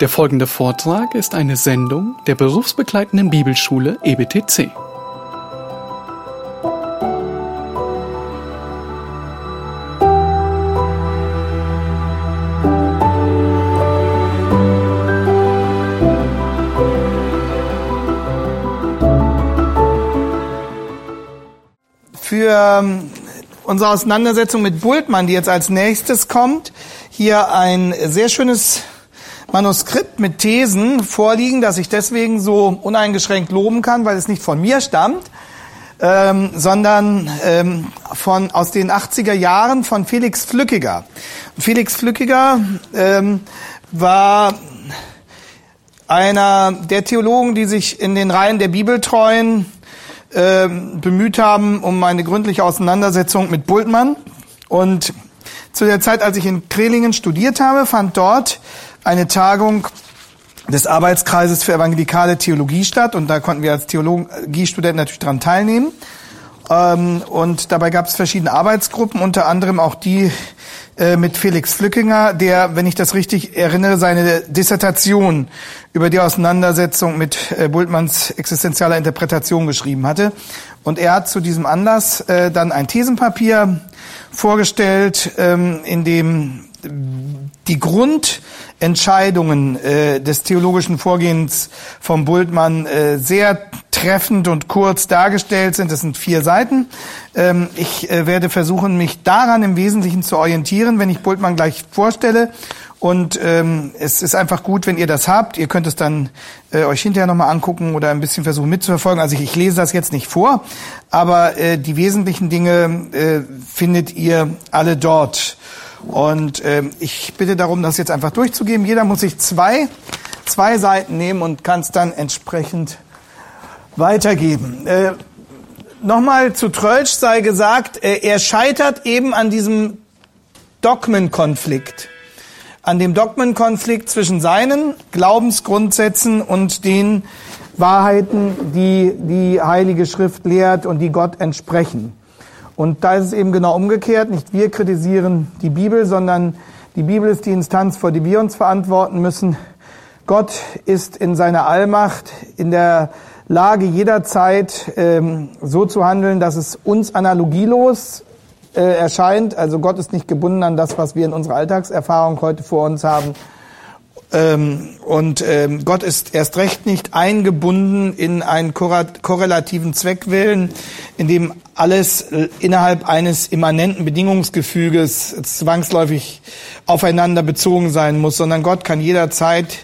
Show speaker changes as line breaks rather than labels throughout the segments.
Der folgende Vortrag ist eine Sendung der berufsbegleitenden Bibelschule EBTC.
für ähm, unsere Auseinandersetzung mit Bultmann, die jetzt als nächstes kommt, hier ein sehr schönes Manuskript mit Thesen vorliegen, das ich deswegen so uneingeschränkt loben kann, weil es nicht von mir stammt, ähm, sondern ähm, von aus den 80er Jahren von Felix Flückiger. Felix Flückiger ähm, war einer der Theologen, die sich in den Reihen der Bibeltreuen ähm, bemüht haben um eine gründliche Auseinandersetzung mit Bultmann. Und zu der Zeit, als ich in Krelingen studiert habe, fand dort eine Tagung des Arbeitskreises für evangelikale Theologie statt. Und da konnten wir als Theologiestudenten natürlich dran teilnehmen. Ähm, und dabei gab es verschiedene Arbeitsgruppen, unter anderem auch die äh, mit Felix Flückinger, der, wenn ich das richtig erinnere, seine Dissertation über die Auseinandersetzung mit äh, Bultmanns existenzieller Interpretation geschrieben hatte. Und er hat zu diesem Anlass äh, dann ein Thesenpapier vorgestellt, ähm, in dem die Grundentscheidungen äh, des theologischen Vorgehens vom Bultmann äh, sehr treffend und kurz dargestellt sind. Das sind vier Seiten. Ähm, ich äh, werde versuchen, mich daran im Wesentlichen zu orientieren, wenn ich Bultmann gleich vorstelle. Und ähm, es ist einfach gut, wenn ihr das habt. Ihr könnt es dann äh, euch hinterher nochmal angucken oder ein bisschen versuchen mitzuverfolgen. Also ich, ich lese das jetzt nicht vor, aber äh, die wesentlichen Dinge äh, findet ihr alle dort. Und ähm, ich bitte darum, das jetzt einfach durchzugeben. Jeder muss sich zwei, zwei Seiten nehmen und kann es dann entsprechend weitergeben. Äh, Nochmal zu Trölsch sei gesagt, äh, er scheitert eben an diesem Dogmenkonflikt. An dem Dogmenkonflikt zwischen seinen Glaubensgrundsätzen und den Wahrheiten, die die Heilige Schrift lehrt und die Gott entsprechen. Und da ist es eben genau umgekehrt. Nicht wir kritisieren die Bibel, sondern die Bibel ist die Instanz, vor die wir uns verantworten müssen. Gott ist in seiner Allmacht in der Lage jederzeit ähm, so zu handeln, dass es uns analogielos äh, erscheint. Also Gott ist nicht gebunden an das, was wir in unserer Alltagserfahrung heute vor uns haben. Ähm, und ähm, Gott ist erst recht nicht eingebunden in einen korrelativen Zweckwillen, in dem alles innerhalb eines immanenten Bedingungsgefüges zwangsläufig aufeinander bezogen sein muss, sondern Gott kann jederzeit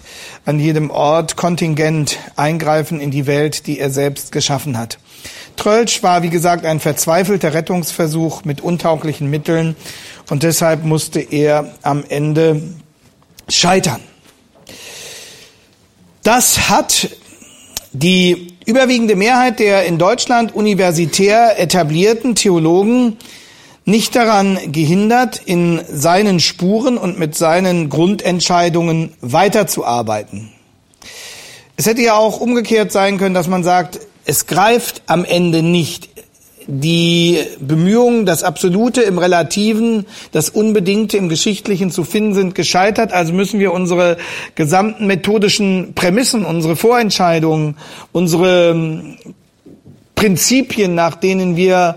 an jedem Ort kontingent eingreifen in die Welt, die er selbst geschaffen hat. Trölsch war, wie gesagt, ein verzweifelter Rettungsversuch mit untauglichen Mitteln und deshalb musste er am Ende scheitern. Das hat die überwiegende Mehrheit der in Deutschland universitär etablierten Theologen nicht daran gehindert, in seinen Spuren und mit seinen Grundentscheidungen weiterzuarbeiten. Es hätte ja auch umgekehrt sein können, dass man sagt, es greift am Ende nicht die Bemühungen, das Absolute im Relativen, das Unbedingte im Geschichtlichen zu finden, sind gescheitert. Also müssen wir unsere gesamten methodischen Prämissen, unsere Vorentscheidungen, unsere ähm, Prinzipien, nach denen wir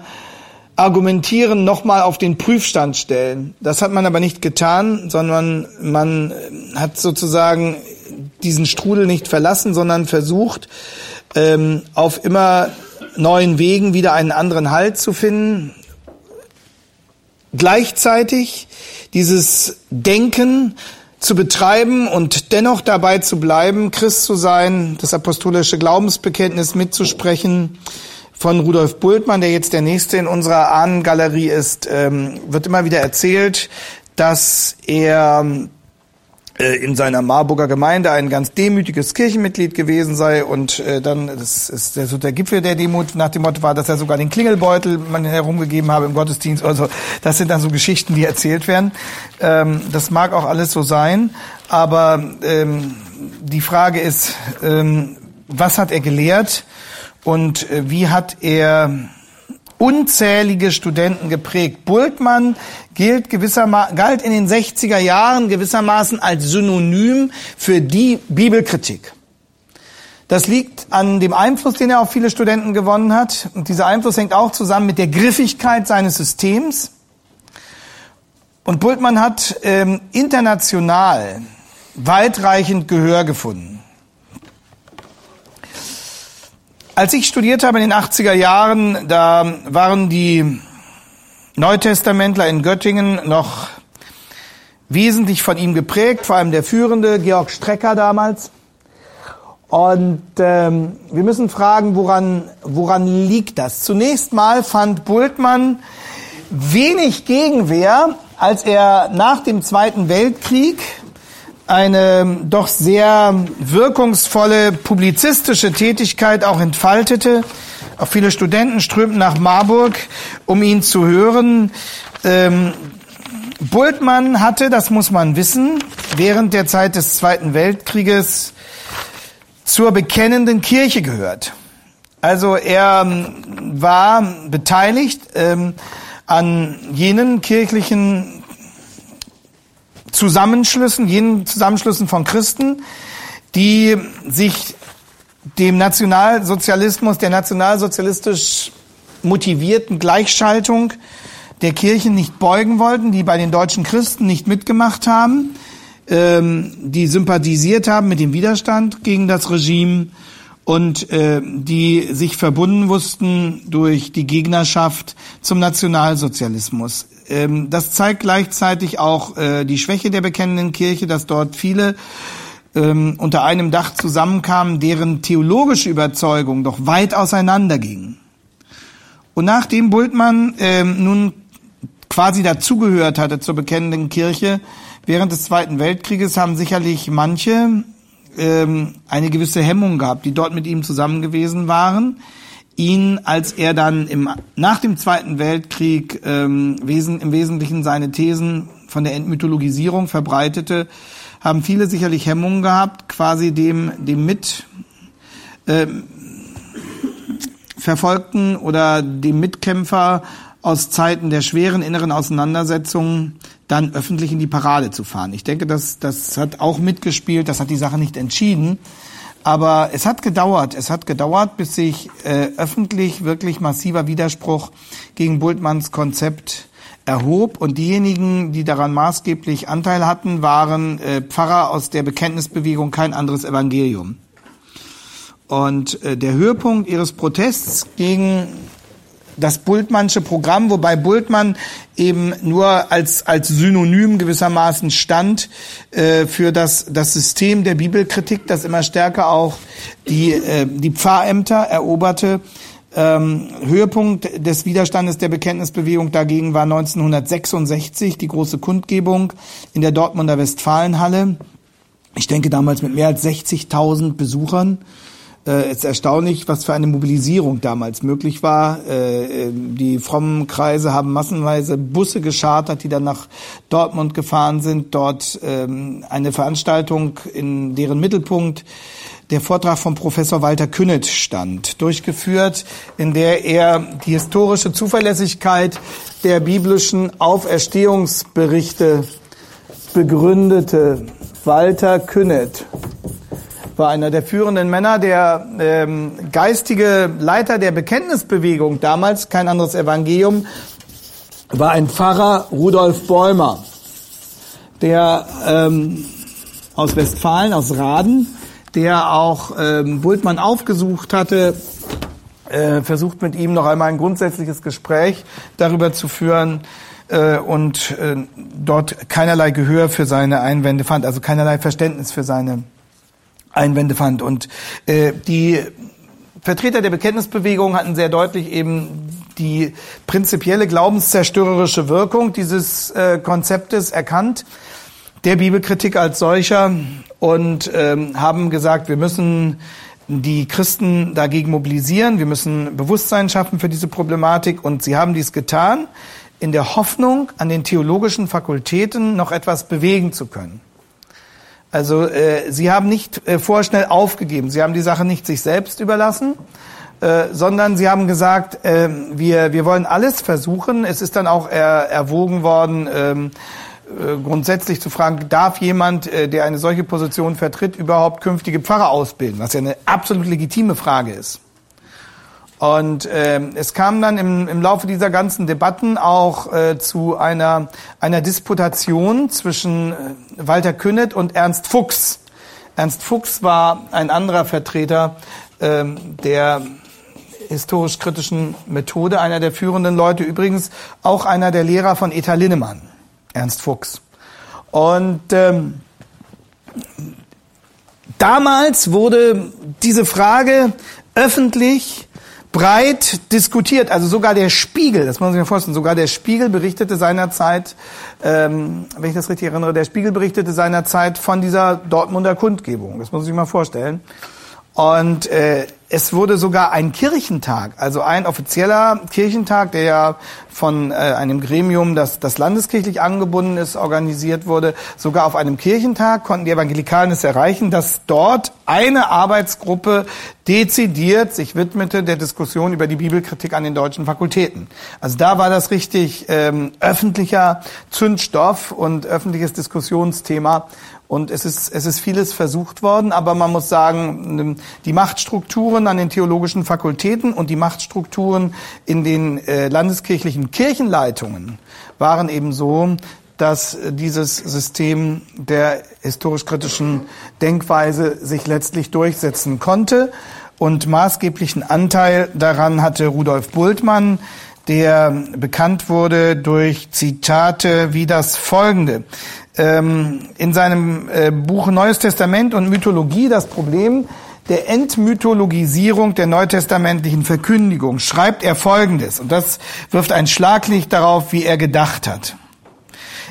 argumentieren, nochmal auf den Prüfstand stellen. Das hat man aber nicht getan, sondern man hat sozusagen diesen Strudel nicht verlassen, sondern versucht, ähm, auf immer neuen Wegen wieder einen anderen Halt zu finden. Gleichzeitig dieses Denken zu betreiben und dennoch dabei zu bleiben, Christ zu sein, das apostolische Glaubensbekenntnis mitzusprechen, von Rudolf Bultmann, der jetzt der nächste in unserer Ahnengalerie ist, ähm, wird immer wieder erzählt, dass er in seiner Marburger Gemeinde ein ganz demütiges Kirchenmitglied gewesen sei und äh, dann, das ist der, so der Gipfel der Demut nach dem Motto war, dass er sogar den Klingelbeutel man herumgegeben habe im Gottesdienst. Also das sind dann so Geschichten, die erzählt werden. Ähm, das mag auch alles so sein, aber ähm, die Frage ist, ähm, was hat er gelehrt und äh, wie hat er unzählige Studenten geprägt. Bultmann gilt gewissermaßen, galt in den 60er Jahren gewissermaßen als Synonym für die Bibelkritik. Das liegt an dem Einfluss, den er auf viele Studenten gewonnen hat. Und dieser Einfluss hängt auch zusammen mit der Griffigkeit seines Systems. Und Bultmann hat ähm, international weitreichend Gehör gefunden. Als ich studiert habe in den 80er Jahren, da waren die Neutestamentler in Göttingen noch wesentlich von ihm geprägt, vor allem der führende Georg Strecker damals. Und ähm, wir müssen fragen, woran, woran liegt das? Zunächst mal fand Bultmann wenig Gegenwehr, als er nach dem Zweiten Weltkrieg eine doch sehr wirkungsvolle publizistische Tätigkeit auch entfaltete. Auch viele Studenten strömten nach Marburg, um ihn zu hören. Ähm, Bultmann hatte, das muss man wissen, während der Zeit des Zweiten Weltkrieges zur bekennenden Kirche gehört. Also er ähm, war beteiligt ähm, an jenen kirchlichen Zusammenschlüssen, jenen Zusammenschlüssen von Christen, die sich dem Nationalsozialismus, der nationalsozialistisch motivierten Gleichschaltung der Kirchen nicht beugen wollten, die bei den deutschen Christen nicht mitgemacht haben, ähm, die sympathisiert haben mit dem Widerstand gegen das Regime und äh, die sich verbunden wussten durch die Gegnerschaft zum Nationalsozialismus. Ähm, das zeigt gleichzeitig auch äh, die Schwäche der bekennenden Kirche, dass dort viele ähm, unter einem Dach zusammenkamen, deren theologische Überzeugung doch weit auseinanderging. Und nachdem Bultmann ähm, nun quasi dazugehört hatte zur bekennenden Kirche während des Zweiten Weltkrieges, haben sicherlich manche ähm, eine gewisse Hemmung gehabt, die dort mit ihm zusammen gewesen waren. Ihn, als er dann im, nach dem Zweiten Weltkrieg ähm, wesen, im Wesentlichen seine Thesen von der Entmythologisierung verbreitete, haben viele sicherlich Hemmungen gehabt, quasi dem, dem mit ähm, Verfolgten oder dem Mitkämpfer aus Zeiten der schweren inneren Auseinandersetzungen dann öffentlich in die Parade zu fahren. Ich denke, das, das hat auch mitgespielt, das hat die Sache nicht entschieden. Aber es hat gedauert, es hat gedauert, bis sich äh, öffentlich wirklich massiver Widerspruch gegen Bultmanns Konzept erhob. Und diejenigen, die daran maßgeblich Anteil hatten, waren äh, Pfarrer aus der Bekenntnisbewegung Kein anderes Evangelium. Und äh, der Höhepunkt ihres Protests gegen das Bultmannsche Programm, wobei Bultmann eben nur als, als Synonym gewissermaßen stand äh, für das, das System der Bibelkritik, das immer stärker auch die, äh, die Pfarrämter eroberte. Ähm, Höhepunkt des Widerstandes der Bekenntnisbewegung dagegen war 1966 die große Kundgebung in der Dortmunder Westfalenhalle. Ich denke damals mit mehr als 60.000 Besuchern. Äh, es ist erstaunlich, was für eine Mobilisierung damals möglich war. Äh, die frommen Kreise haben massenweise Busse geschartert, die dann nach Dortmund gefahren sind. Dort ähm, eine Veranstaltung, in deren Mittelpunkt der Vortrag von Professor Walter Künnet stand, durchgeführt, in der er die historische Zuverlässigkeit der biblischen Auferstehungsberichte begründete. Walter Künnet war einer der führenden Männer, der ähm, geistige Leiter der Bekenntnisbewegung damals, kein anderes Evangelium, war ein Pfarrer Rudolf Bäumer, der ähm, aus Westfalen, aus Raden, der auch ähm, Bultmann aufgesucht hatte, äh, versucht mit ihm noch einmal ein grundsätzliches Gespräch darüber zu führen äh, und äh, dort keinerlei Gehör für seine Einwände fand, also keinerlei Verständnis für seine Einwände fand. Und äh, die Vertreter der Bekenntnisbewegung hatten sehr deutlich eben die prinzipielle glaubenszerstörerische Wirkung dieses äh, Konzeptes erkannt, der Bibelkritik als solcher, und ähm, haben gesagt, wir müssen die Christen dagegen mobilisieren, wir müssen Bewusstsein schaffen für diese Problematik. Und sie haben dies getan, in der Hoffnung, an den theologischen Fakultäten noch etwas bewegen zu können. Also äh, sie haben nicht äh, vorschnell aufgegeben, sie haben die Sache nicht sich selbst überlassen, äh, sondern sie haben gesagt, äh, wir, wir wollen alles versuchen. Es ist dann auch er, erwogen worden, ähm, äh, grundsätzlich zu fragen, darf jemand, äh, der eine solche Position vertritt, überhaupt künftige Pfarrer ausbilden, was ja eine absolut legitime Frage ist. Und äh, es kam dann im, im Laufe dieser ganzen Debatten auch äh, zu einer, einer Disputation zwischen äh, Walter Künnet und Ernst Fuchs. Ernst Fuchs war ein anderer Vertreter äh, der historisch-kritischen Methode, einer der führenden Leute, übrigens auch einer der Lehrer von Eta Linnemann, Ernst Fuchs. Und ähm, damals wurde diese Frage öffentlich breit diskutiert. Also sogar der Spiegel, das muss man sich mal vorstellen, sogar der Spiegel berichtete seinerzeit, ähm, wenn ich das richtig erinnere, der Spiegel berichtete seinerzeit von dieser Dortmunder Kundgebung. Das muss man sich mal vorstellen. Und äh, es wurde sogar ein Kirchentag, also ein offizieller Kirchentag, der ja von äh, einem Gremium, das, das landeskirchlich angebunden ist, organisiert wurde. Sogar auf einem Kirchentag konnten die Evangelikalen es erreichen, dass dort eine Arbeitsgruppe dezidiert sich widmete der Diskussion über die Bibelkritik an den deutschen Fakultäten. Also da war das richtig ähm, öffentlicher Zündstoff und öffentliches Diskussionsthema. Und es ist, es ist vieles versucht worden, aber man muss sagen, die Machtstrukturen an den theologischen Fakultäten und die Machtstrukturen in den äh, landeskirchlichen Kirchenleitungen waren eben so, dass dieses System der historisch-kritischen Denkweise sich letztlich durchsetzen konnte. Und maßgeblichen Anteil daran hatte Rudolf Bultmann, der bekannt wurde durch Zitate wie das folgende ähm, in seinem äh, Buch Neues Testament und Mythologie das Problem der Entmythologisierung der neutestamentlichen Verkündigung schreibt er Folgendes, und das wirft ein Schlaglicht darauf, wie er gedacht hat.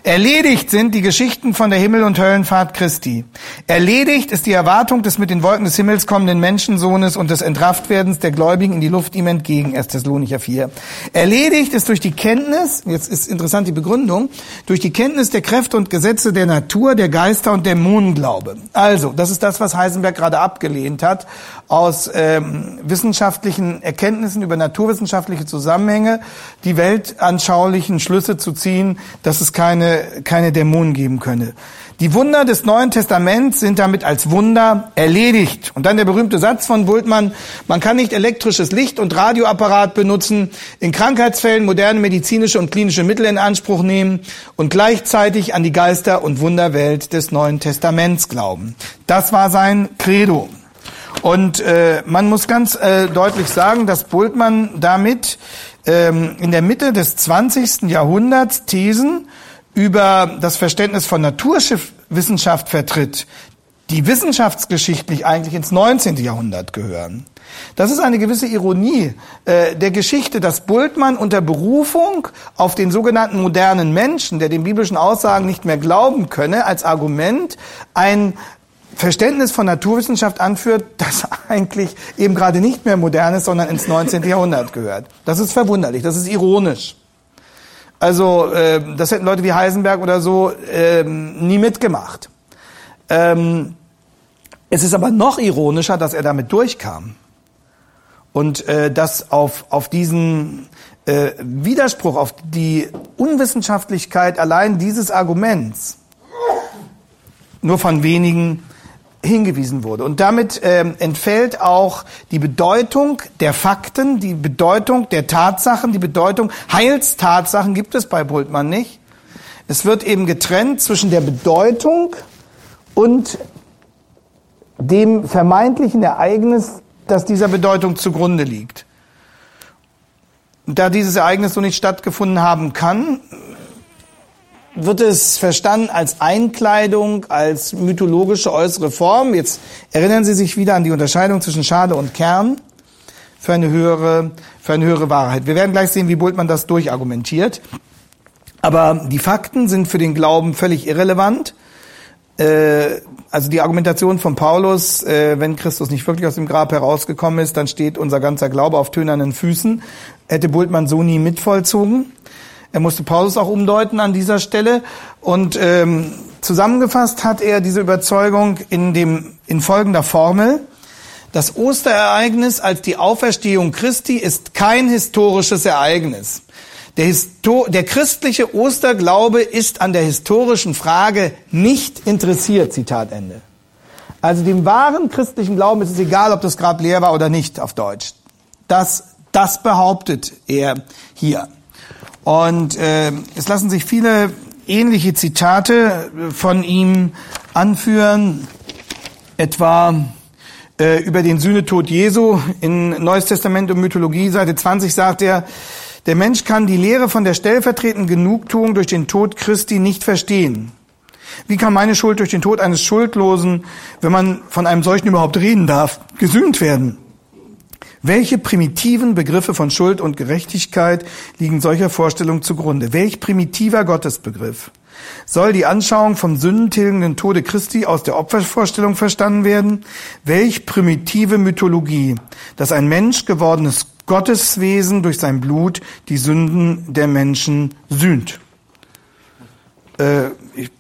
Erledigt sind die Geschichten von der Himmel- und Höllenfahrt Christi. Erledigt ist die Erwartung des mit den Wolken des Himmels kommenden Menschensohnes und des Entrafftwerdens der Gläubigen in die Luft ihm entgegen, 1. Thessalonicher 4. Erledigt ist durch die Kenntnis, jetzt ist interessant die Begründung, durch die Kenntnis der Kräfte und Gesetze der Natur, der Geister und der Mondglaube. Also, das ist das, was Heisenberg gerade abgelehnt hat, aus ähm, wissenschaftlichen Erkenntnissen über naturwissenschaftliche Zusammenhänge die weltanschaulichen Schlüsse zu ziehen, dass es keine keine, Dämonen geben könne. Die Wunder des Neuen Testaments sind damit als Wunder erledigt. Und dann der berühmte Satz von Bultmann, man kann nicht elektrisches Licht und Radioapparat benutzen, in Krankheitsfällen moderne medizinische und klinische Mittel in Anspruch nehmen und gleichzeitig an die Geister- und Wunderwelt des Neuen Testaments glauben. Das war sein Credo. Und äh, man muss ganz äh, deutlich sagen, dass Bultmann damit ähm, in der Mitte des 20. Jahrhunderts Thesen über das Verständnis von Naturwissenschaft vertritt, die wissenschaftsgeschichtlich eigentlich ins 19. Jahrhundert gehören. Das ist eine gewisse Ironie äh, der Geschichte, dass Bultmann unter Berufung auf den sogenannten modernen Menschen, der den biblischen Aussagen nicht mehr glauben könne, als Argument ein Verständnis von Naturwissenschaft anführt, das eigentlich eben gerade nicht mehr modern ist, sondern ins 19. Jahrhundert gehört. Das ist verwunderlich, das ist ironisch. Also äh, das hätten Leute wie Heisenberg oder so äh, nie mitgemacht. Ähm, es ist aber noch ironischer, dass er damit durchkam und äh, dass auf, auf diesen äh, Widerspruch, auf die Unwissenschaftlichkeit allein dieses Arguments nur von wenigen hingewiesen wurde. Und damit ähm, entfällt auch die Bedeutung der Fakten, die Bedeutung der Tatsachen, die Bedeutung Heilstatsachen gibt es bei Bultmann nicht. Es wird eben getrennt zwischen der Bedeutung und dem vermeintlichen Ereignis, das dieser Bedeutung zugrunde liegt. Da dieses Ereignis so nicht stattgefunden haben kann, wird es verstanden als Einkleidung, als mythologische äußere Form. Jetzt erinnern Sie sich wieder an die Unterscheidung zwischen Schale und Kern für eine höhere, für eine höhere Wahrheit. Wir werden gleich sehen, wie Bultmann das durchargumentiert. Aber die Fakten sind für den Glauben völlig irrelevant. Äh, also die Argumentation von Paulus, äh, wenn Christus nicht wirklich aus dem Grab herausgekommen ist, dann steht unser ganzer Glaube auf tönernen Füßen, hätte Bultmann so nie mitvollzogen. Er musste Paulus auch umdeuten an dieser Stelle. Und ähm, zusammengefasst hat er diese Überzeugung in, dem, in folgender Formel. Das Osterereignis als die Auferstehung Christi ist kein historisches Ereignis. Der, Histo der christliche Osterglaube ist an der historischen Frage nicht interessiert. Zitat Ende. Also dem wahren christlichen Glauben ist es egal, ob das Grab leer war oder nicht, auf Deutsch. Das, das behauptet er hier. Und äh, es lassen sich viele ähnliche Zitate von ihm anführen, etwa äh, über den Sühnetod Jesu in Neues Testament und Mythologie, Seite 20 sagt er, der Mensch kann die Lehre von der stellvertretenden Genugtuung durch den Tod Christi nicht verstehen. Wie kann meine Schuld durch den Tod eines Schuldlosen, wenn man von einem solchen überhaupt reden darf, gesühnt werden? Welche primitiven Begriffe von Schuld und Gerechtigkeit liegen solcher Vorstellung zugrunde? Welch primitiver Gottesbegriff? Soll die Anschauung vom sündentilgenden Tode Christi aus der Opfervorstellung verstanden werden? Welch primitive Mythologie, dass ein Mensch gewordenes Gotteswesen durch sein Blut die Sünden der Menschen sühnt. Äh,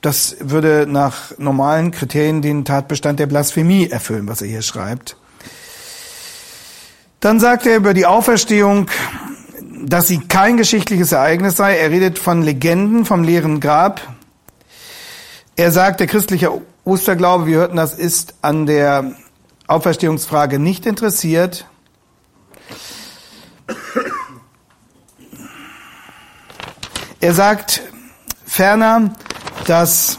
das würde nach normalen Kriterien den Tatbestand der Blasphemie erfüllen, was er hier schreibt. Dann sagt er über die Auferstehung, dass sie kein geschichtliches Ereignis sei. Er redet von Legenden vom leeren Grab. Er sagt, der christliche Osterglaube, wir hörten das, ist an der Auferstehungsfrage nicht interessiert. Er sagt ferner, dass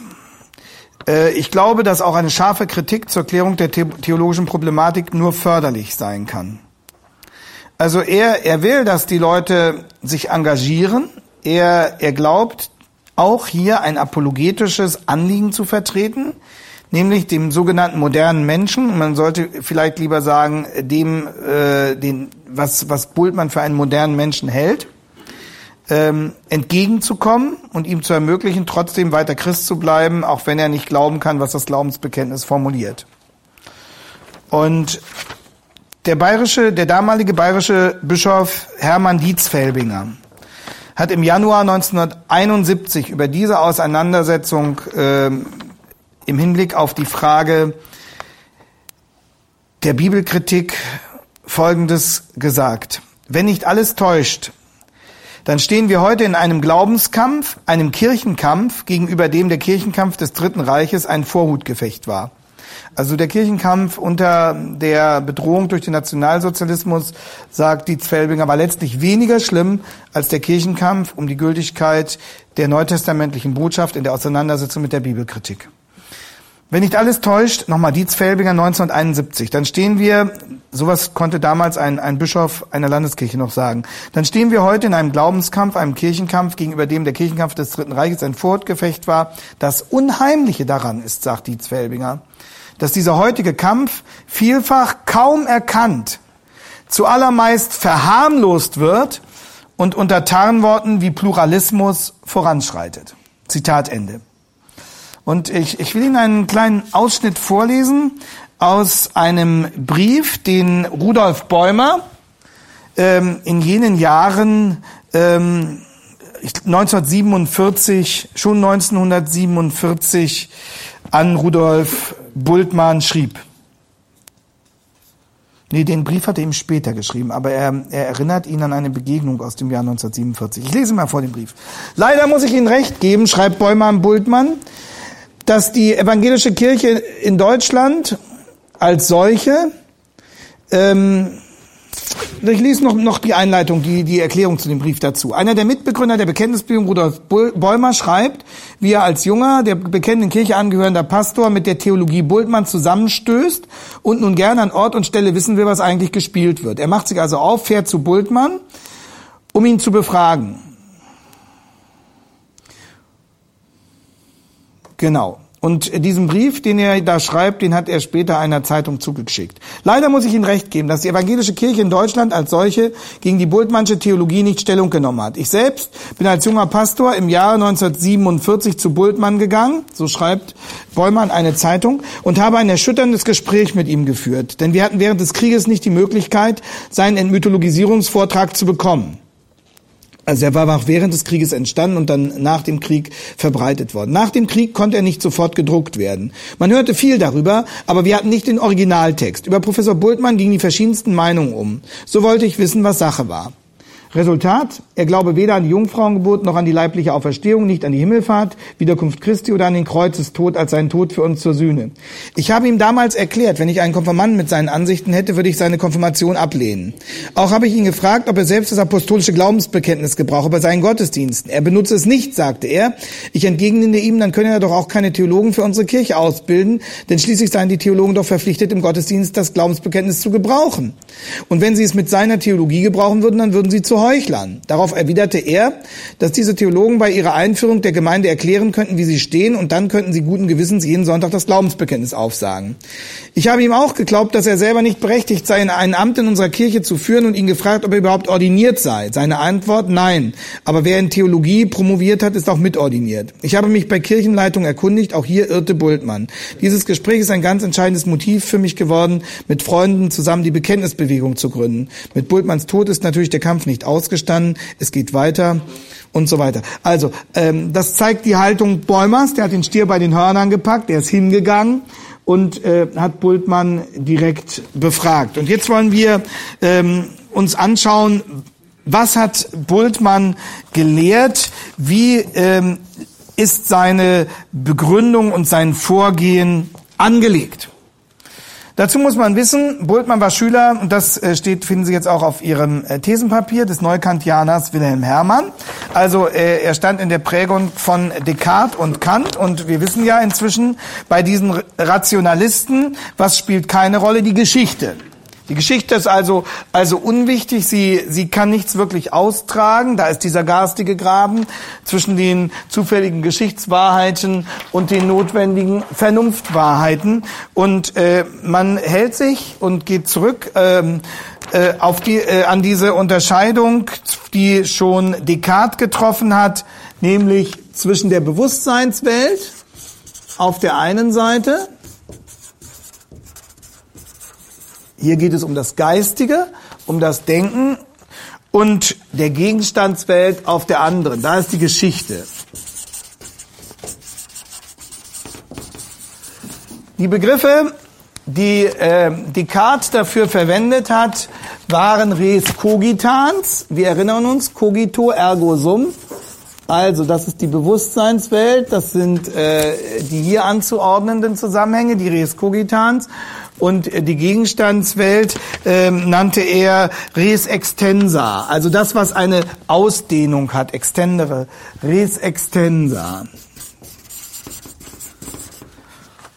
äh, ich glaube, dass auch eine scharfe Kritik zur Klärung der theologischen Problematik nur förderlich sein kann. Also er, er will, dass die Leute sich engagieren. Er, er glaubt, auch hier ein apologetisches Anliegen zu vertreten, nämlich dem sogenannten modernen Menschen. Man sollte vielleicht lieber sagen, dem, äh, den, was, was Bultmann für einen modernen Menschen hält, ähm, entgegenzukommen und ihm zu ermöglichen, trotzdem weiter Christ zu bleiben, auch wenn er nicht glauben kann, was das Glaubensbekenntnis formuliert. Und der bayerische, der damalige bayerische Bischof Hermann Dietzfelbinger hat im Januar 1971 über diese Auseinandersetzung äh, im Hinblick auf die Frage der Bibelkritik Folgendes gesagt. Wenn nicht alles täuscht, dann stehen wir heute in einem Glaubenskampf, einem Kirchenkampf, gegenüber dem der Kirchenkampf des Dritten Reiches ein Vorhutgefecht war. Also der Kirchenkampf unter der Bedrohung durch den Nationalsozialismus, sagt die Zwelbinger, war letztlich weniger schlimm als der Kirchenkampf um die Gültigkeit der neutestamentlichen Botschaft in der Auseinandersetzung mit der Bibelkritik. Wenn nicht alles täuscht, nochmal Dietz Felbinger 1971, dann stehen wir, sowas konnte damals ein, ein Bischof einer Landeskirche noch sagen, dann stehen wir heute in einem Glaubenskampf, einem Kirchenkampf, gegenüber dem der Kirchenkampf des Dritten Reiches ein Fortgefecht war. Das Unheimliche daran ist, sagt Dietz Felbinger, dass dieser heutige Kampf vielfach kaum erkannt, zuallermeist verharmlost wird und unter Tarnworten wie Pluralismus voranschreitet. Zitat Ende. Und ich, ich will Ihnen einen kleinen Ausschnitt vorlesen aus einem Brief, den Rudolf Bäumer ähm, in jenen Jahren ähm, 1947, schon 1947 an Rudolf Bultmann schrieb. Nee, den Brief hat er ihm später geschrieben, aber er, er erinnert ihn an eine Begegnung aus dem Jahr 1947. Ich lese mal vor den Brief. Leider muss ich Ihnen recht geben, schreibt Bäumer Bultmann, dass die evangelische Kirche in Deutschland als solche, ähm, ich lese noch, noch die Einleitung, die, die Erklärung zu dem Brief dazu. Einer der Mitbegründer der Bekenntnisbewegung, Rudolf Bäumer, schreibt, wie er als junger, der bekennenden Kirche angehörender Pastor mit der Theologie Bultmann zusammenstößt und nun gerne an Ort und Stelle wissen will, was eigentlich gespielt wird. Er macht sich also auf, fährt zu Bultmann, um ihn zu befragen. Genau. Und diesen Brief, den er da schreibt, den hat er später einer Zeitung zugeschickt. Leider muss ich Ihnen recht geben, dass die evangelische Kirche in Deutschland als solche gegen die Bultmannsche Theologie nicht Stellung genommen hat. Ich selbst bin als junger Pastor im Jahre 1947 zu Bultmann gegangen, so schreibt Bollmann eine Zeitung, und habe ein erschütterndes Gespräch mit ihm geführt. Denn wir hatten während des Krieges nicht die Möglichkeit, seinen Entmythologisierungsvortrag zu bekommen. Also er war auch während des Krieges entstanden und dann nach dem Krieg verbreitet worden. Nach dem Krieg konnte er nicht sofort gedruckt werden. Man hörte viel darüber, aber wir hatten nicht den Originaltext. Über Professor Bultmann gingen die verschiedensten Meinungen um. So wollte ich wissen, was Sache war. Resultat, er glaube weder an die Jungfrauengeburt noch an die leibliche Auferstehung, nicht an die Himmelfahrt, Wiederkunft Christi oder an den Kreuzestod als seinen Tod für uns zur Sühne. Ich habe ihm damals erklärt, wenn ich einen Konfirmanden mit seinen Ansichten hätte, würde ich seine Konfirmation ablehnen. Auch habe ich ihn gefragt, ob er selbst das apostolische Glaubensbekenntnis gebrauche bei seinen Gottesdiensten. Er benutze es nicht, sagte er. Ich entgegnete ihm, dann könne er doch auch keine Theologen für unsere Kirche ausbilden, denn schließlich seien die Theologen doch verpflichtet, im Gottesdienst das Glaubensbekenntnis zu gebrauchen. Und wenn sie es mit seiner Theologie gebrauchen würden, dann würden sie zu Heuchlern. Darauf erwiderte er, dass diese Theologen bei ihrer Einführung der Gemeinde erklären könnten, wie sie stehen, und dann könnten sie guten Gewissens jeden Sonntag das Glaubensbekenntnis aufsagen. Ich habe ihm auch geglaubt, dass er selber nicht berechtigt sei, ein Amt in unserer Kirche zu führen und ihn gefragt, ob er überhaupt ordiniert sei. Seine Antwort, nein. Aber wer in Theologie promoviert hat, ist auch mitordiniert. Ich habe mich bei Kirchenleitung erkundigt, auch hier irrte Bultmann. Dieses Gespräch ist ein ganz entscheidendes Motiv für mich geworden, mit Freunden zusammen die Bekenntnisbewegung zu gründen. Mit Bultmanns Tod ist natürlich der Kampf nicht ausgestanden, es geht weiter und so weiter. Also, ähm, das zeigt die Haltung Bäumers, der hat den Stier bei den Hörnern gepackt, der ist hingegangen und äh, hat Bultmann direkt befragt. Und jetzt wollen wir ähm, uns anschauen, was hat Bultmann gelehrt, wie ähm, ist seine Begründung und sein Vorgehen angelegt. Dazu muss man wissen, Bultmann war Schüler, und das äh, steht, finden Sie jetzt auch auf Ihrem äh, Thesenpapier, des Neukantianers Wilhelm Herrmann. Also äh, er stand in der Prägung von Descartes und Kant und wir wissen ja inzwischen bei diesen Rationalisten, was spielt keine Rolle? Die Geschichte. Die Geschichte ist also, also unwichtig. Sie, sie kann nichts wirklich austragen. Da ist dieser garstige Graben zwischen den zufälligen Geschichtswahrheiten und den notwendigen Vernunftwahrheiten. Und äh, man hält sich und geht zurück ähm, äh, auf die, äh, an diese Unterscheidung, die schon Descartes getroffen hat, nämlich zwischen der Bewusstseinswelt auf der einen Seite Hier geht es um das Geistige, um das Denken und der Gegenstandswelt auf der anderen. Da ist die Geschichte. Die Begriffe, die äh, Descartes dafür verwendet hat, waren res cogitans. Wir erinnern uns, cogito ergo sum. Also, das ist die Bewusstseinswelt, das sind äh, die hier anzuordnenden Zusammenhänge, die res cogitans. Und die Gegenstandswelt ähm, nannte er res extensa, also das, was eine Ausdehnung hat, extendere, res extensa.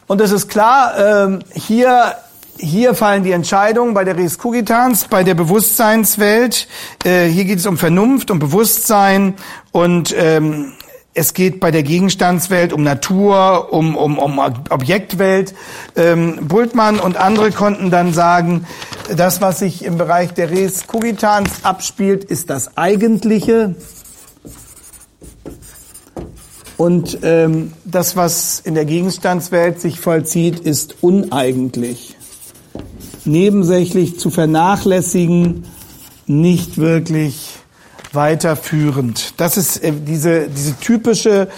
Und es ist klar, ähm, hier hier fallen die Entscheidungen bei der Res Cogitans, bei der Bewusstseinswelt. Äh, hier geht es um Vernunft, um Bewusstsein und ähm, es geht bei der Gegenstandswelt um Natur, um, um, um Objektwelt. Ähm, Bultmann und andere konnten dann sagen, das, was sich im Bereich der Res Cogitans abspielt, ist das Eigentliche. Und ähm, das, was in der Gegenstandswelt sich vollzieht, ist uneigentlich. Nebensächlich zu vernachlässigen, nicht wirklich weiterführend. Das ist äh, diese, diese typische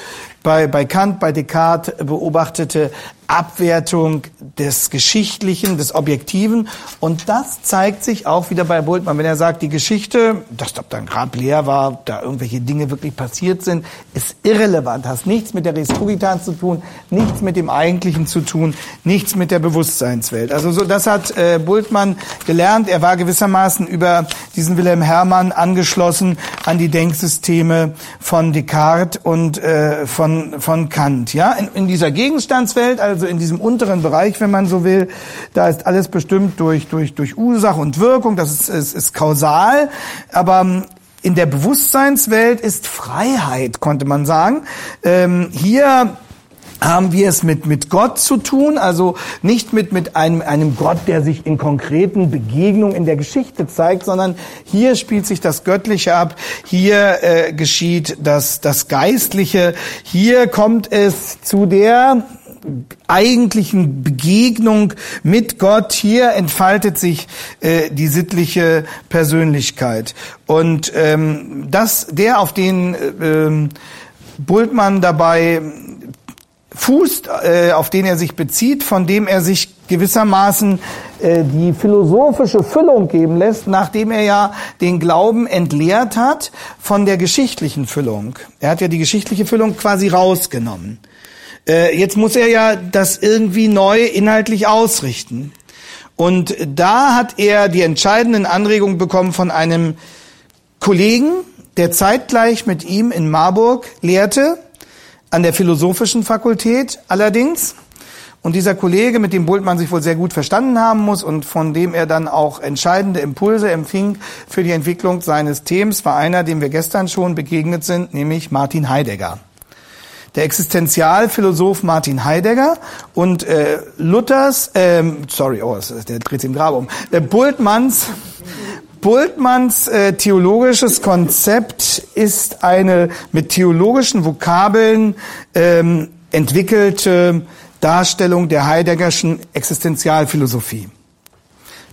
bei, bei Kant, bei Descartes beobachtete Abwertung des Geschichtlichen, des Objektiven. Und das zeigt sich auch wieder bei Bultmann, wenn er sagt, die Geschichte, dass da ein Grab leer war, da irgendwelche Dinge wirklich passiert sind, ist irrelevant, hat nichts mit der Res Cogitans zu tun, nichts mit dem Eigentlichen zu tun, nichts mit der Bewusstseinswelt. Also so, das hat äh, Bultmann gelernt. Er war gewissermaßen über diesen Wilhelm Herrmann angeschlossen an die Denksysteme von Descartes und äh, von, von Kant. Ja, in, in dieser Gegenstandswelt, also also in diesem unteren Bereich, wenn man so will, da ist alles bestimmt durch, durch, durch Ursache und Wirkung, das ist, ist, ist kausal, aber ähm, in der Bewusstseinswelt ist Freiheit, konnte man sagen. Ähm, hier haben wir es mit, mit Gott zu tun, also nicht mit, mit einem, einem Gott, der sich in konkreten Begegnungen in der Geschichte zeigt, sondern hier spielt sich das Göttliche ab, hier äh, geschieht das, das Geistliche, hier kommt es zu der eigentlichen Begegnung mit Gott. Hier entfaltet sich äh, die sittliche Persönlichkeit. Und ähm, das, der, auf den äh, Bultmann dabei fußt, äh, auf den er sich bezieht, von dem er sich gewissermaßen äh, die philosophische Füllung geben lässt, nachdem er ja den Glauben entleert hat von der geschichtlichen Füllung. Er hat ja die geschichtliche Füllung quasi rausgenommen. Äh, jetzt muss er ja das irgendwie neu inhaltlich ausrichten. Und da hat er die entscheidenden Anregungen bekommen von einem Kollegen, der zeitgleich mit ihm in Marburg lehrte, an der philosophischen Fakultät allerdings. Und dieser Kollege, mit dem Bultmann sich wohl sehr gut verstanden haben muss und von dem er dann auch entscheidende Impulse empfing für die Entwicklung seines Themes, war einer, dem wir gestern schon begegnet sind, nämlich Martin Heidegger. Der Existenzialphilosoph Martin Heidegger und äh, Luthers, ähm, sorry, oh, der dreht sich im Grab um, äh, Bultmanns Bultmanns äh, theologisches Konzept ist eine mit theologischen Vokabeln ähm, entwickelte Darstellung der Heideggerschen Existenzialphilosophie.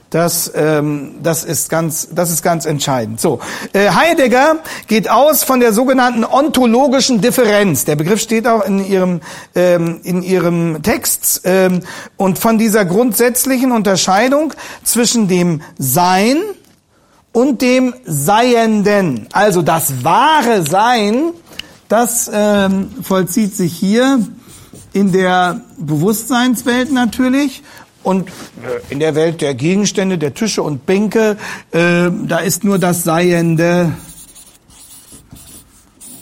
Das, ähm, das, ist ganz, das ist ganz entscheidend. So, äh, Heidegger geht aus von der sogenannten ontologischen Differenz. Der Begriff steht auch in ihrem, ähm, in ihrem Text. Ähm, und von dieser grundsätzlichen Unterscheidung zwischen dem Sein und dem Seienden. Also das wahre Sein, das ähm, vollzieht sich hier in der Bewusstseinswelt natürlich und äh, in der Welt der Gegenstände, der Tische und Bänke, äh, da ist nur das Seiende.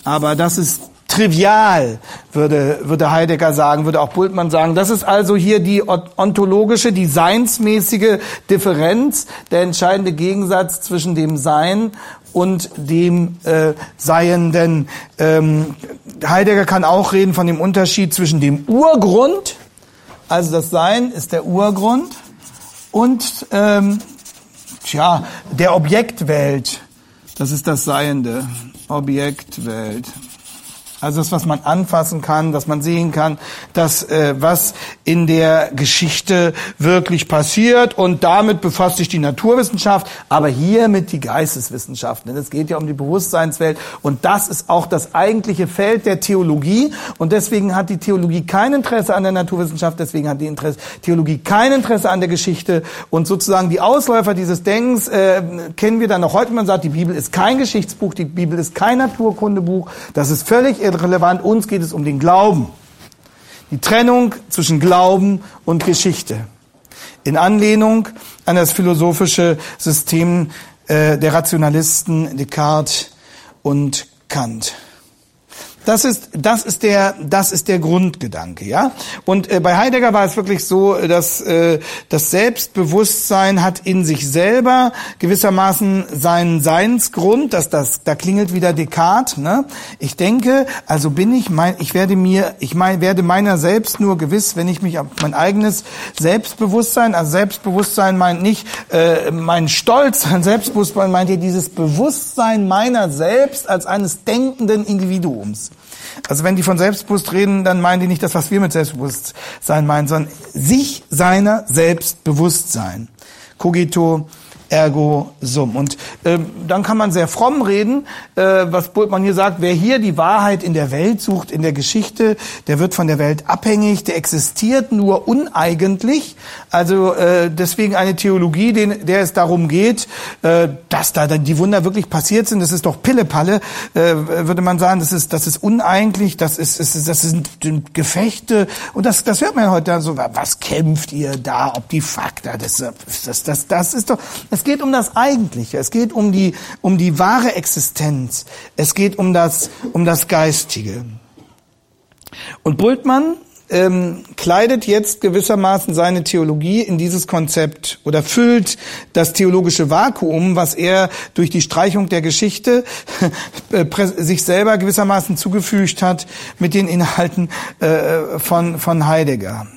Aber das ist trivial, würde, würde Heidegger sagen, würde auch Bultmann sagen. Das ist also hier die ontologische, die seinsmäßige Differenz, der entscheidende Gegensatz zwischen dem Sein und dem äh, Seienden. Ähm, Heidegger kann auch reden von dem Unterschied zwischen dem Urgrund, also das Sein ist der Urgrund, und ähm, tja, der Objektwelt, das ist das Seiende, Objektwelt. Also das, was man anfassen kann, dass man sehen kann, dass äh, was in der Geschichte wirklich passiert. Und damit befasst sich die Naturwissenschaft, aber hiermit die Geisteswissenschaften. Denn es geht ja um die Bewusstseinswelt. Und das ist auch das eigentliche Feld der Theologie. Und deswegen hat die Theologie kein Interesse an der Naturwissenschaft, deswegen hat die Interesse, Theologie kein Interesse an der Geschichte. Und sozusagen die Ausläufer dieses Denkens äh, kennen wir dann noch heute. Man sagt, die Bibel ist kein Geschichtsbuch, die Bibel ist kein Naturkundebuch. Das ist völlig relevant. Uns geht es um den Glauben. Die Trennung zwischen Glauben und Geschichte. In Anlehnung an das philosophische System äh, der Rationalisten Descartes und Kant. Das ist, das ist der, das ist der Grundgedanke, ja. Und äh, bei Heidegger war es wirklich so, dass äh, das Selbstbewusstsein hat in sich selber gewissermaßen seinen Seinsgrund. Dass das, da klingelt wieder Descartes. Ne? Ich denke, also bin ich mein, ich werde mir, ich mein, werde meiner selbst nur gewiss, wenn ich mich auf mein eigenes Selbstbewusstsein, also Selbstbewusstsein meint nicht äh, mein Stolz, mein Selbstbewusstsein meint hier dieses Bewusstsein meiner selbst als eines denkenden Individuums. Also wenn die von Selbstbewusst reden, dann meinen die nicht das, was wir mit Selbstbewusstsein meinen, sondern sich seiner Selbstbewusstsein. Cogito ergo sum. Und äh, dann kann man sehr fromm reden, äh, was Bultmann hier sagt, wer hier die Wahrheit in der Welt sucht, in der Geschichte, der wird von der Welt abhängig, der existiert nur uneigentlich. Also äh, deswegen eine Theologie, den, der es darum geht, äh, dass da die Wunder wirklich passiert sind, das ist doch Pillepalle, äh, würde man sagen, das ist, das ist uneigentlich, das ist, das, ist, das sind Gefechte und das, das hört man heute so, was kämpft ihr da, ob die Fakta, das, das, das, das ist doch, es geht um das Eigentliche. Es geht um die, um die wahre Existenz. Es geht um das, um das Geistige. Und Bultmann ähm, kleidet jetzt gewissermaßen seine Theologie in dieses Konzept oder füllt das theologische Vakuum, was er durch die Streichung der Geschichte äh, sich selber gewissermaßen zugefügt hat mit den Inhalten äh, von, von Heidegger.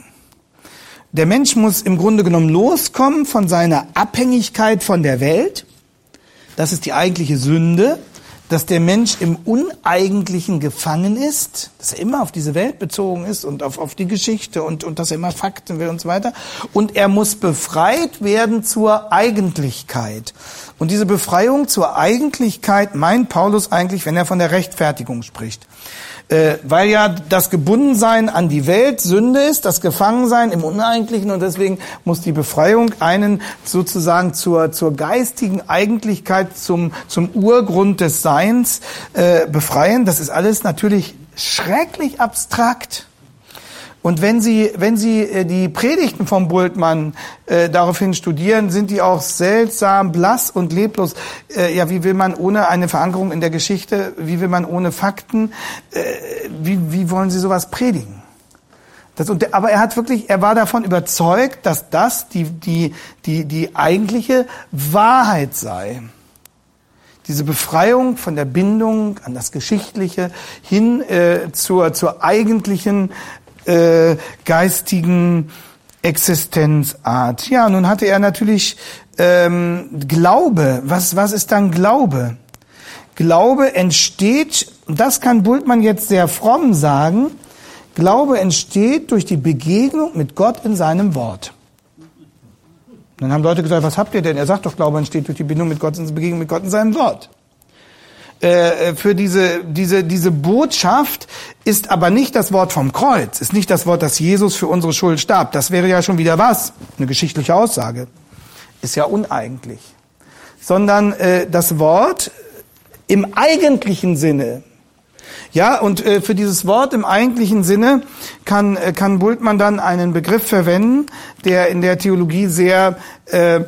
Der Mensch muss im Grunde genommen loskommen von seiner Abhängigkeit von der Welt. Das ist die eigentliche Sünde. dass der Mensch im Uneigentlichen gefangen ist, dass er immer auf diese Welt bezogen ist und auf, auf die Geschichte und, und dass er immer Fakten will und so weiter. Und er muss befreit werden zur Eigentlichkeit. Und diese Befreiung zur Eigentlichkeit meint Paulus eigentlich, wenn er von der Rechtfertigung spricht. Äh, weil ja das Gebundensein an die Welt Sünde ist, das Gefangensein im Uneigentlichen und deswegen muss die Befreiung einen sozusagen zur, zur geistigen Eigentlichkeit, zum, zum Urgrund des Seins äh, befreien. Das ist alles natürlich schrecklich abstrakt. Und wenn Sie, wenn Sie äh, die Predigten vom Bultmann äh, daraufhin studieren, sind die auch seltsam, blass und leblos. Äh, ja, wie will man ohne eine Verankerung in der Geschichte, wie will man ohne Fakten, äh, wie, wie wollen Sie sowas predigen? Das, und, aber er hat wirklich, er war davon überzeugt, dass das die, die, die, die eigentliche Wahrheit sei. Diese Befreiung von der Bindung an das Geschichtliche hin äh, zur, zur eigentlichen äh, geistigen Existenzart. Ja, nun hatte er natürlich ähm, Glaube. Was, was ist dann Glaube? Glaube entsteht, das kann Bultmann jetzt sehr fromm sagen, Glaube entsteht durch die Begegnung mit Gott in seinem Wort. Dann haben Leute gesagt, was habt ihr denn? Er sagt doch, Glaube entsteht durch die Begegnung mit Gott, Begegnung mit Gott in seinem Wort. Äh, für diese, diese, diese Botschaft ist aber nicht das Wort vom Kreuz, ist nicht das Wort, dass Jesus für unsere Schuld starb. Das wäre ja schon wieder was, eine geschichtliche Aussage. Ist ja uneigentlich. Sondern äh, das Wort im eigentlichen Sinne. Ja, und äh, für dieses Wort im eigentlichen Sinne kann, äh, kann Bultmann dann einen Begriff verwenden, der in der Theologie sehr äh,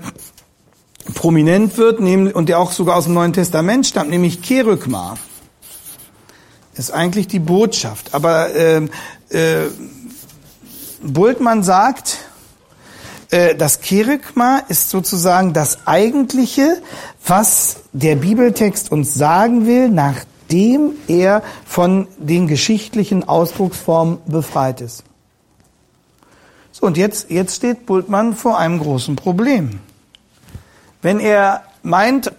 prominent wird und der auch sogar aus dem Neuen Testament stammt, nämlich Kerygma. Ist eigentlich die Botschaft. Aber äh, äh, Bultmann sagt, äh, das Kerygma ist sozusagen das Eigentliche, was der Bibeltext uns sagen will, nachdem er von den geschichtlichen Ausdrucksformen befreit ist. So, und jetzt, jetzt steht Bultmann vor einem großen Problem. Wenn er meint,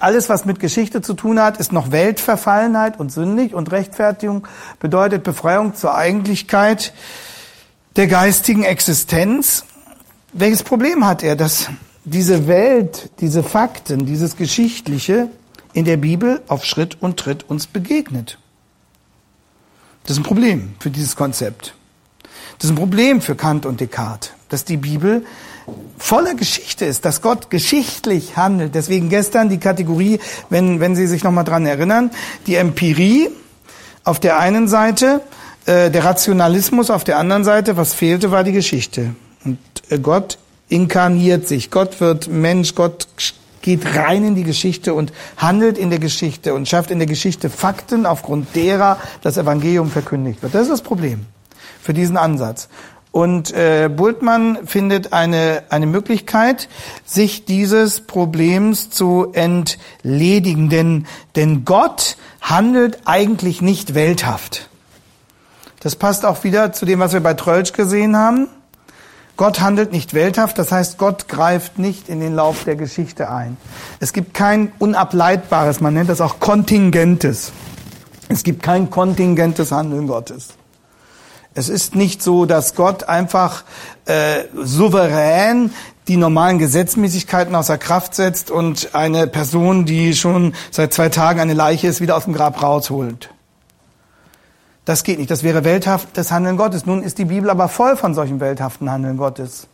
alles, was mit Geschichte zu tun hat, ist noch Weltverfallenheit und sündig und Rechtfertigung bedeutet Befreiung zur Eigentlichkeit der geistigen Existenz. Welches Problem hat er, dass diese Welt, diese Fakten, dieses Geschichtliche in der Bibel auf Schritt und Tritt uns begegnet? Das ist ein Problem für dieses Konzept. Das ist ein Problem für Kant und Descartes, dass die Bibel voller Geschichte ist, dass Gott geschichtlich handelt. Deswegen gestern die Kategorie, wenn, wenn Sie sich nochmal dran erinnern, die Empirie auf der einen Seite, äh, der Rationalismus auf der anderen Seite, was fehlte, war die Geschichte. Und äh, Gott inkarniert sich, Gott wird Mensch, Gott geht rein in die Geschichte und handelt in der Geschichte und schafft in der Geschichte Fakten, aufgrund derer das Evangelium verkündigt wird. Das ist das Problem für diesen Ansatz. Und äh, Bultmann findet eine, eine Möglichkeit, sich dieses Problems zu entledigen. Denn, denn Gott handelt eigentlich nicht welthaft. Das passt auch wieder zu dem, was wir bei Trölsch gesehen haben. Gott handelt nicht welthaft, das heißt, Gott greift nicht in den Lauf der Geschichte ein. Es gibt kein unableitbares, man nennt das auch kontingentes. Es gibt kein kontingentes Handeln Gottes. Es ist nicht so, dass Gott einfach äh, souverän die normalen Gesetzmäßigkeiten außer Kraft setzt und eine Person, die schon seit zwei Tagen eine Leiche ist, wieder aus dem Grab rausholt. Das geht nicht. Das wäre welthaftes Handeln Gottes. Nun ist die Bibel aber voll von solchen welthaften Handeln Gottes.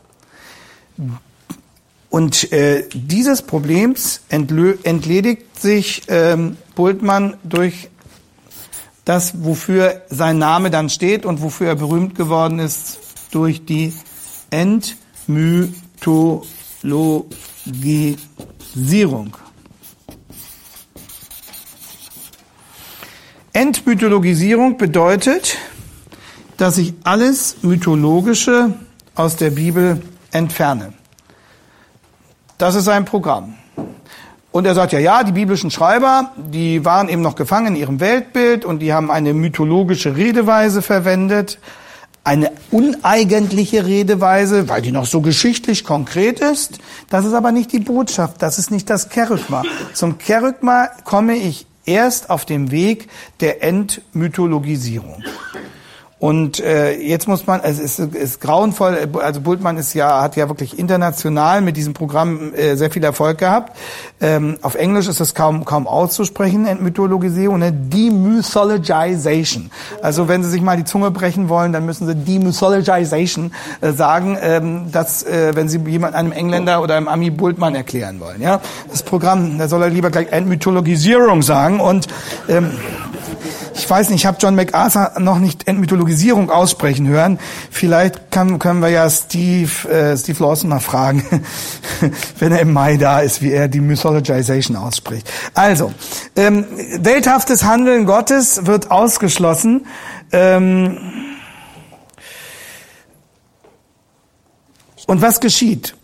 Und äh, dieses Problems entledigt sich ähm, Bultmann durch das, wofür sein Name dann steht und wofür er berühmt geworden ist, durch die Entmythologisierung. Entmythologisierung bedeutet, dass ich alles Mythologische aus der Bibel entferne. Das ist ein Programm. Und er sagt ja, ja, die biblischen Schreiber, die waren eben noch gefangen in ihrem Weltbild und die haben eine mythologische Redeweise verwendet, eine uneigentliche Redeweise, weil die noch so geschichtlich konkret ist. Das ist aber nicht die Botschaft, das ist nicht das Kerygma. Zum Kerygma komme ich erst auf dem Weg der Entmythologisierung. Und äh, jetzt muss man, es ist, ist grauenvoll, also Bultmann ist ja, hat ja wirklich international mit diesem Programm äh, sehr viel Erfolg gehabt. Ähm, auf Englisch ist das kaum, kaum auszusprechen, Entmythologisierung, ne? Demythologization. Also wenn Sie sich mal die Zunge brechen wollen, dann müssen Sie Demythologization äh, sagen, ähm, dass, äh, wenn Sie jemand einem Engländer oder einem Ami Bultmann erklären wollen. Ja, Das Programm, da soll er lieber gleich Entmythologisierung sagen und ähm, ich weiß nicht, ich habe John MacArthur noch nicht Entmythologisierung aussprechen hören. Vielleicht kann, können wir ja Steve, äh, Steve Lawson mal fragen, wenn er im Mai da ist, wie er die Mythologization ausspricht. Also, ähm, welthaftes Handeln Gottes wird ausgeschlossen. Ähm, und was geschieht?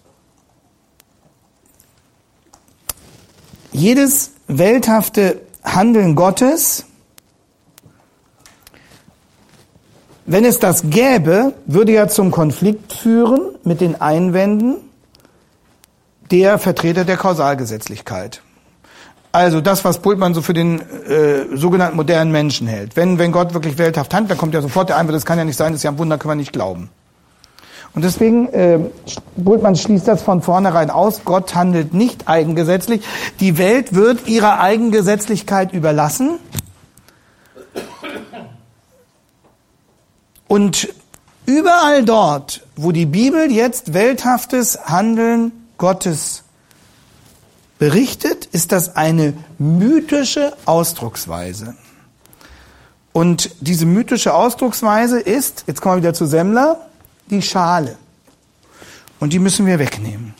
Jedes welthafte Handeln Gottes Wenn es das gäbe, würde ja zum Konflikt führen mit den Einwänden der Vertreter der Kausalgesetzlichkeit. Also das, was Bultmann so für den äh, sogenannten modernen Menschen hält. Wenn, wenn Gott wirklich welthaft handelt, dann kommt ja sofort der Einwand, das kann ja nicht sein, das ist ja ein Wunder, können wir nicht glauben. Und deswegen, äh, Bultmann schließt das von vornherein aus, Gott handelt nicht eigengesetzlich. Die Welt wird ihrer Eigengesetzlichkeit überlassen Und überall dort, wo die Bibel jetzt welthaftes Handeln Gottes berichtet, ist das eine mythische Ausdrucksweise. Und diese mythische Ausdrucksweise ist, jetzt kommen wir wieder zu Semmler, die Schale. Und die müssen wir wegnehmen.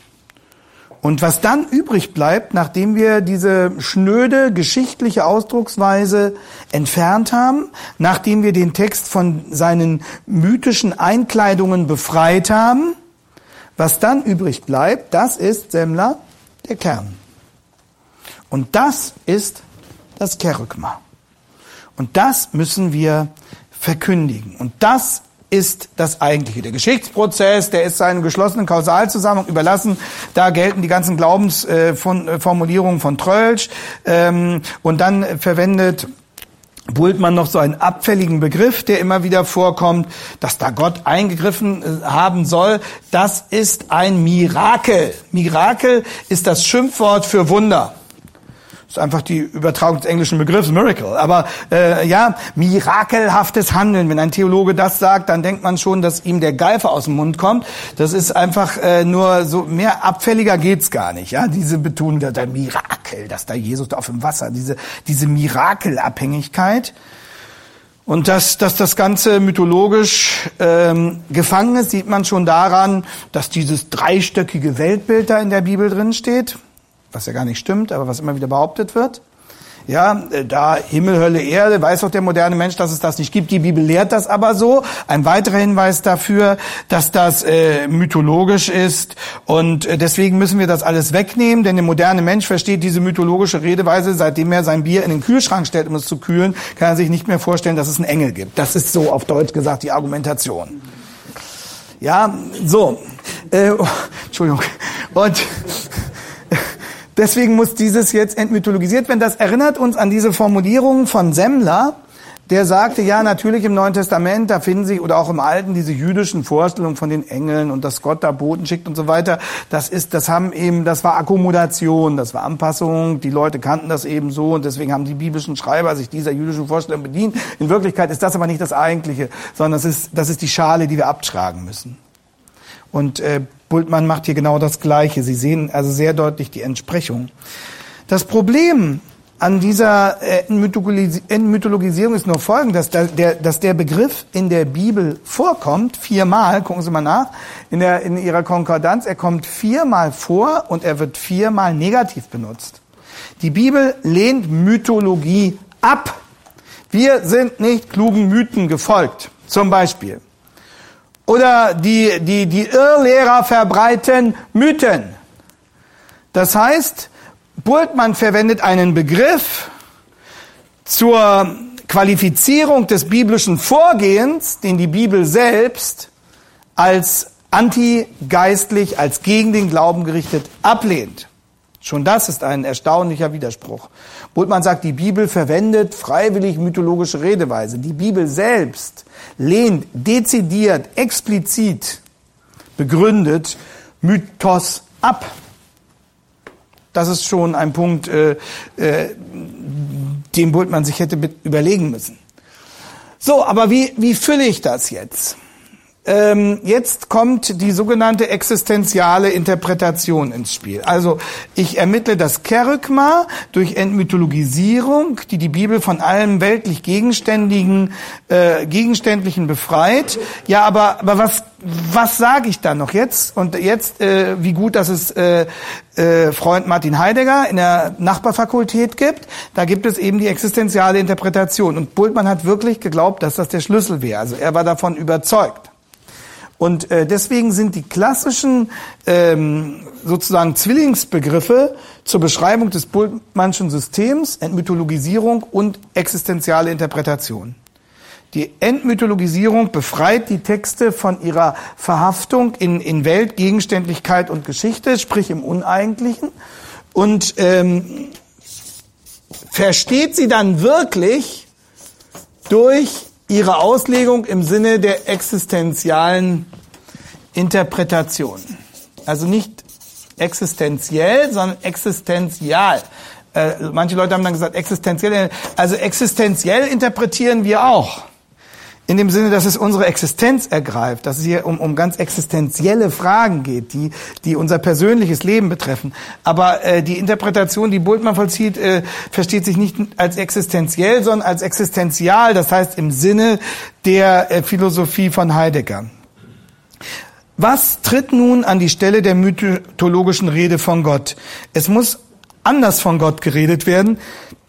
Und was dann übrig bleibt, nachdem wir diese schnöde geschichtliche Ausdrucksweise entfernt haben, nachdem wir den Text von seinen mythischen Einkleidungen befreit haben, was dann übrig bleibt, das ist Semmler, der Kern. Und das ist das Kerygma. Und das müssen wir verkündigen. Und das ist das eigentliche. Der Geschichtsprozess, der ist seinem geschlossenen Kausalzusammenhang überlassen. Da gelten die ganzen Glaubensformulierungen von Trölsch. Ähm, und dann verwendet Bultmann noch so einen abfälligen Begriff, der immer wieder vorkommt, dass da Gott eingegriffen äh, haben soll. Das ist ein Mirakel. Mirakel ist das Schimpfwort für Wunder ist einfach die Übertragung des englischen Begriffs Miracle. Aber äh, ja, mirakelhaftes Handeln. Wenn ein Theologe das sagt, dann denkt man schon, dass ihm der Geifer aus dem Mund kommt. Das ist einfach äh, nur so mehr abfälliger geht's gar nicht. Ja, diese Betonung der, der Mirakel, dass da Jesus da auf dem Wasser, diese diese Mirakelabhängigkeit. Und dass, dass das Ganze mythologisch ähm, gefangen ist, sieht man schon daran, dass dieses dreistöckige Weltbild da in der Bibel drin steht was ja gar nicht stimmt, aber was immer wieder behauptet wird. Ja, äh, da Himmel, Hölle, Erde, weiß doch der moderne Mensch, dass es das nicht gibt. Die Bibel lehrt das aber so. Ein weiterer Hinweis dafür, dass das äh, mythologisch ist. Und äh, deswegen müssen wir das alles wegnehmen, denn der moderne Mensch versteht diese mythologische Redeweise, seitdem er sein Bier in den Kühlschrank stellt, um es zu kühlen, kann er sich nicht mehr vorstellen, dass es einen Engel gibt. Das ist so auf Deutsch gesagt die Argumentation. Ja, so. Äh, oh, Entschuldigung. Und Deswegen muss dieses jetzt entmythologisiert werden. Das erinnert uns an diese Formulierung von Semmler, der sagte, ja, natürlich im Neuen Testament, da finden Sie, oder auch im Alten, diese jüdischen Vorstellungen von den Engeln und dass Gott da Boten schickt und so weiter. Das ist, das haben eben, das war Akkommodation, das war Anpassung. Die Leute kannten das eben so und deswegen haben die biblischen Schreiber sich dieser jüdischen Vorstellung bedient. In Wirklichkeit ist das aber nicht das Eigentliche, sondern das ist, das ist die Schale, die wir abtragen müssen. Und äh, Bultmann macht hier genau das Gleiche. Sie sehen also sehr deutlich die Entsprechung. Das Problem an dieser äh, Entmythologisierung ist nur folgendes, dass der, dass der Begriff in der Bibel vorkommt, viermal, gucken Sie mal nach, in, der, in Ihrer Konkordanz, er kommt viermal vor und er wird viermal negativ benutzt. Die Bibel lehnt Mythologie ab. Wir sind nicht klugen Mythen gefolgt. Zum Beispiel. Oder die, die, die Irrlehrer verbreiten Mythen. Das heißt, Bultmann verwendet einen Begriff zur Qualifizierung des biblischen Vorgehens, den die Bibel selbst als antigeistlich, als gegen den Glauben gerichtet ablehnt. Schon das ist ein erstaunlicher Widerspruch. Bultmann sagt, die Bibel verwendet freiwillig mythologische Redeweise. Die Bibel selbst lehnt dezidiert, explizit begründet Mythos ab. Das ist schon ein Punkt, äh, äh, den Bultmann sich hätte überlegen müssen. So, aber wie, wie fülle ich das jetzt? Ähm, jetzt kommt die sogenannte existenziale Interpretation ins Spiel. Also ich ermittle das Kerygma durch Entmythologisierung, die die Bibel von allem weltlich Gegenständigen, äh, Gegenständlichen befreit. Ja, aber, aber was, was sage ich da noch jetzt? Und jetzt, äh, wie gut, dass es äh, äh, Freund Martin Heidegger in der Nachbarfakultät gibt, da gibt es eben die existenziale Interpretation. Und Bultmann hat wirklich geglaubt, dass das der Schlüssel wäre. Also er war davon überzeugt. Und äh, deswegen sind die klassischen ähm, sozusagen Zwillingsbegriffe zur Beschreibung des Bultmannschen Systems Entmythologisierung und existenziale Interpretation. Die Entmythologisierung befreit die Texte von ihrer Verhaftung in, in Welt, Gegenständlichkeit und Geschichte, sprich im Uneigentlichen, und ähm, versteht sie dann wirklich durch ihre Auslegung im Sinne der existenzialen Interpretation. Also nicht existenziell, sondern existenzial. Äh, manche Leute haben dann gesagt existenziell. Also existenziell interpretieren wir auch in dem Sinne, dass es unsere Existenz ergreift, dass es hier um, um ganz existenzielle Fragen geht, die, die unser persönliches Leben betreffen. Aber äh, die Interpretation, die Bultmann vollzieht, äh, versteht sich nicht als existenziell, sondern als existenzial, das heißt im Sinne der äh, Philosophie von Heidegger. Was tritt nun an die Stelle der mythologischen Rede von Gott? Es muss anders von Gott geredet werden,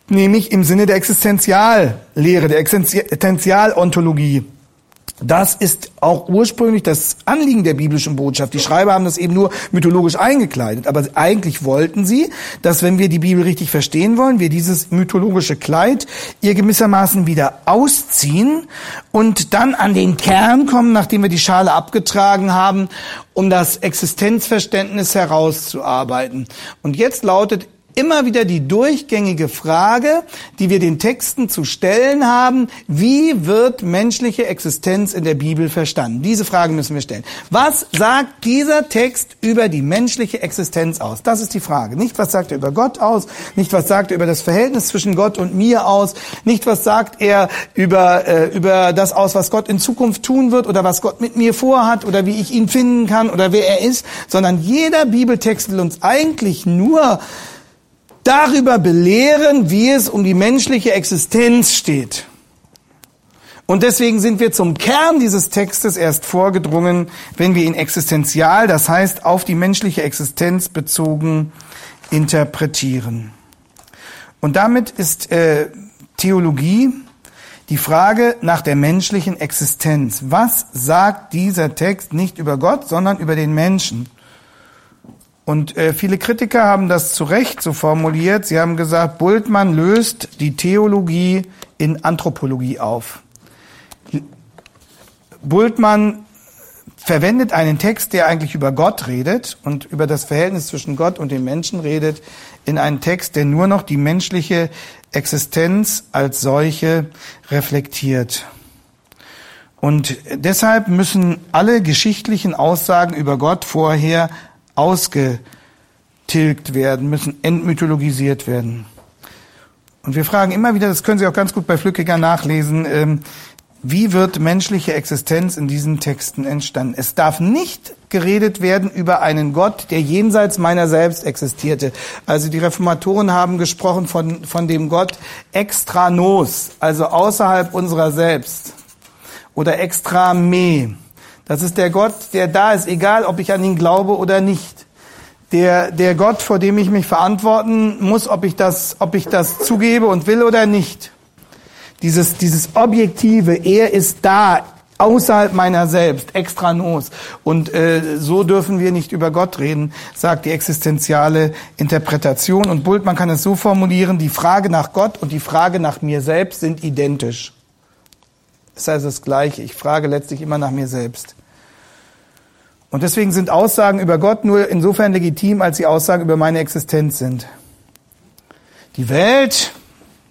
nämlich im Sinne der Existenziallehre, der Existenzialontologie. Das ist auch ursprünglich das Anliegen der biblischen Botschaft. Die Schreiber haben das eben nur mythologisch eingekleidet. Aber eigentlich wollten sie, dass wenn wir die Bibel richtig verstehen wollen, wir dieses mythologische Kleid ihr gewissermaßen wieder ausziehen und dann an den Kern kommen, nachdem wir die Schale abgetragen haben, um das Existenzverständnis herauszuarbeiten. Und jetzt lautet immer wieder die durchgängige Frage, die wir den Texten zu stellen haben, wie wird menschliche Existenz in der Bibel verstanden? Diese Frage müssen wir stellen. Was sagt dieser Text über die menschliche Existenz aus? Das ist die Frage. Nicht, was sagt er über Gott aus, nicht, was sagt er über das Verhältnis zwischen Gott und mir aus, nicht, was sagt er über, äh, über das aus, was Gott in Zukunft tun wird oder was Gott mit mir vorhat oder wie ich ihn finden kann oder wer er ist, sondern jeder Bibeltext will uns eigentlich nur darüber belehren, wie es um die menschliche Existenz steht. Und deswegen sind wir zum Kern dieses Textes erst vorgedrungen, wenn wir ihn existenzial, das heißt auf die menschliche Existenz bezogen, interpretieren. Und damit ist äh, Theologie die Frage nach der menschlichen Existenz. Was sagt dieser Text nicht über Gott, sondern über den Menschen? Und äh, viele Kritiker haben das zu Recht so formuliert. Sie haben gesagt, Bultmann löst die Theologie in Anthropologie auf. Bultmann verwendet einen Text, der eigentlich über Gott redet und über das Verhältnis zwischen Gott und den Menschen redet, in einen Text, der nur noch die menschliche Existenz als solche reflektiert. Und deshalb müssen alle geschichtlichen Aussagen über Gott vorher ausgetilgt werden, müssen entmythologisiert werden. Und wir fragen immer wieder, das können Sie auch ganz gut bei Flückiger nachlesen, ähm, wie wird menschliche Existenz in diesen Texten entstanden? Es darf nicht geredet werden über einen Gott, der jenseits meiner selbst existierte. Also die Reformatoren haben gesprochen von, von dem Gott extra nos, also außerhalb unserer selbst. Oder extra me. Das ist der Gott, der da ist, egal ob ich an ihn glaube oder nicht. Der, der Gott, vor dem ich mich verantworten muss, ob ich das, ob ich das zugebe und will oder nicht. Dieses, dieses Objektive, er ist da, außerhalb meiner selbst, extra nos. Und äh, so dürfen wir nicht über Gott reden, sagt die existenziale Interpretation. Und Bultmann kann es so formulieren, die Frage nach Gott und die Frage nach mir selbst sind identisch. Das heißt das Gleiche. Ich frage letztlich immer nach mir selbst. Und deswegen sind Aussagen über Gott nur insofern legitim, als sie Aussagen über meine Existenz sind. Die Welt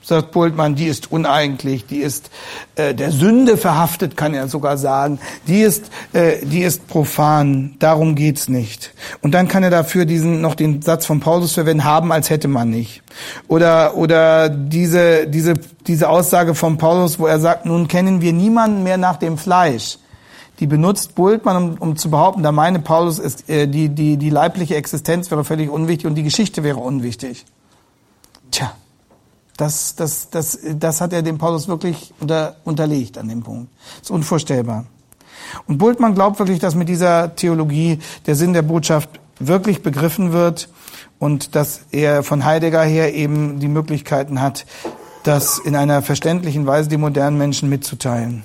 sagt Bultmann, die ist uneigentlich, die ist äh, der Sünde verhaftet, kann er sogar sagen, die ist, äh, die ist profan, darum geht's nicht. Und dann kann er dafür diesen noch den Satz von Paulus verwenden, haben als hätte man nicht. Oder oder diese diese diese Aussage von Paulus, wo er sagt, nun kennen wir niemanden mehr nach dem Fleisch. Die benutzt Bultmann, um, um zu behaupten, da meine Paulus ist, äh, die, die, die leibliche Existenz wäre völlig unwichtig und die Geschichte wäre unwichtig. Tja. Das, das, das, das hat er dem Paulus wirklich unter, unterlegt an dem Punkt. Das ist unvorstellbar. Und Bultmann glaubt wirklich, dass mit dieser Theologie der Sinn der Botschaft wirklich begriffen wird und dass er von Heidegger her eben die Möglichkeiten hat, das in einer verständlichen Weise den modernen Menschen mitzuteilen.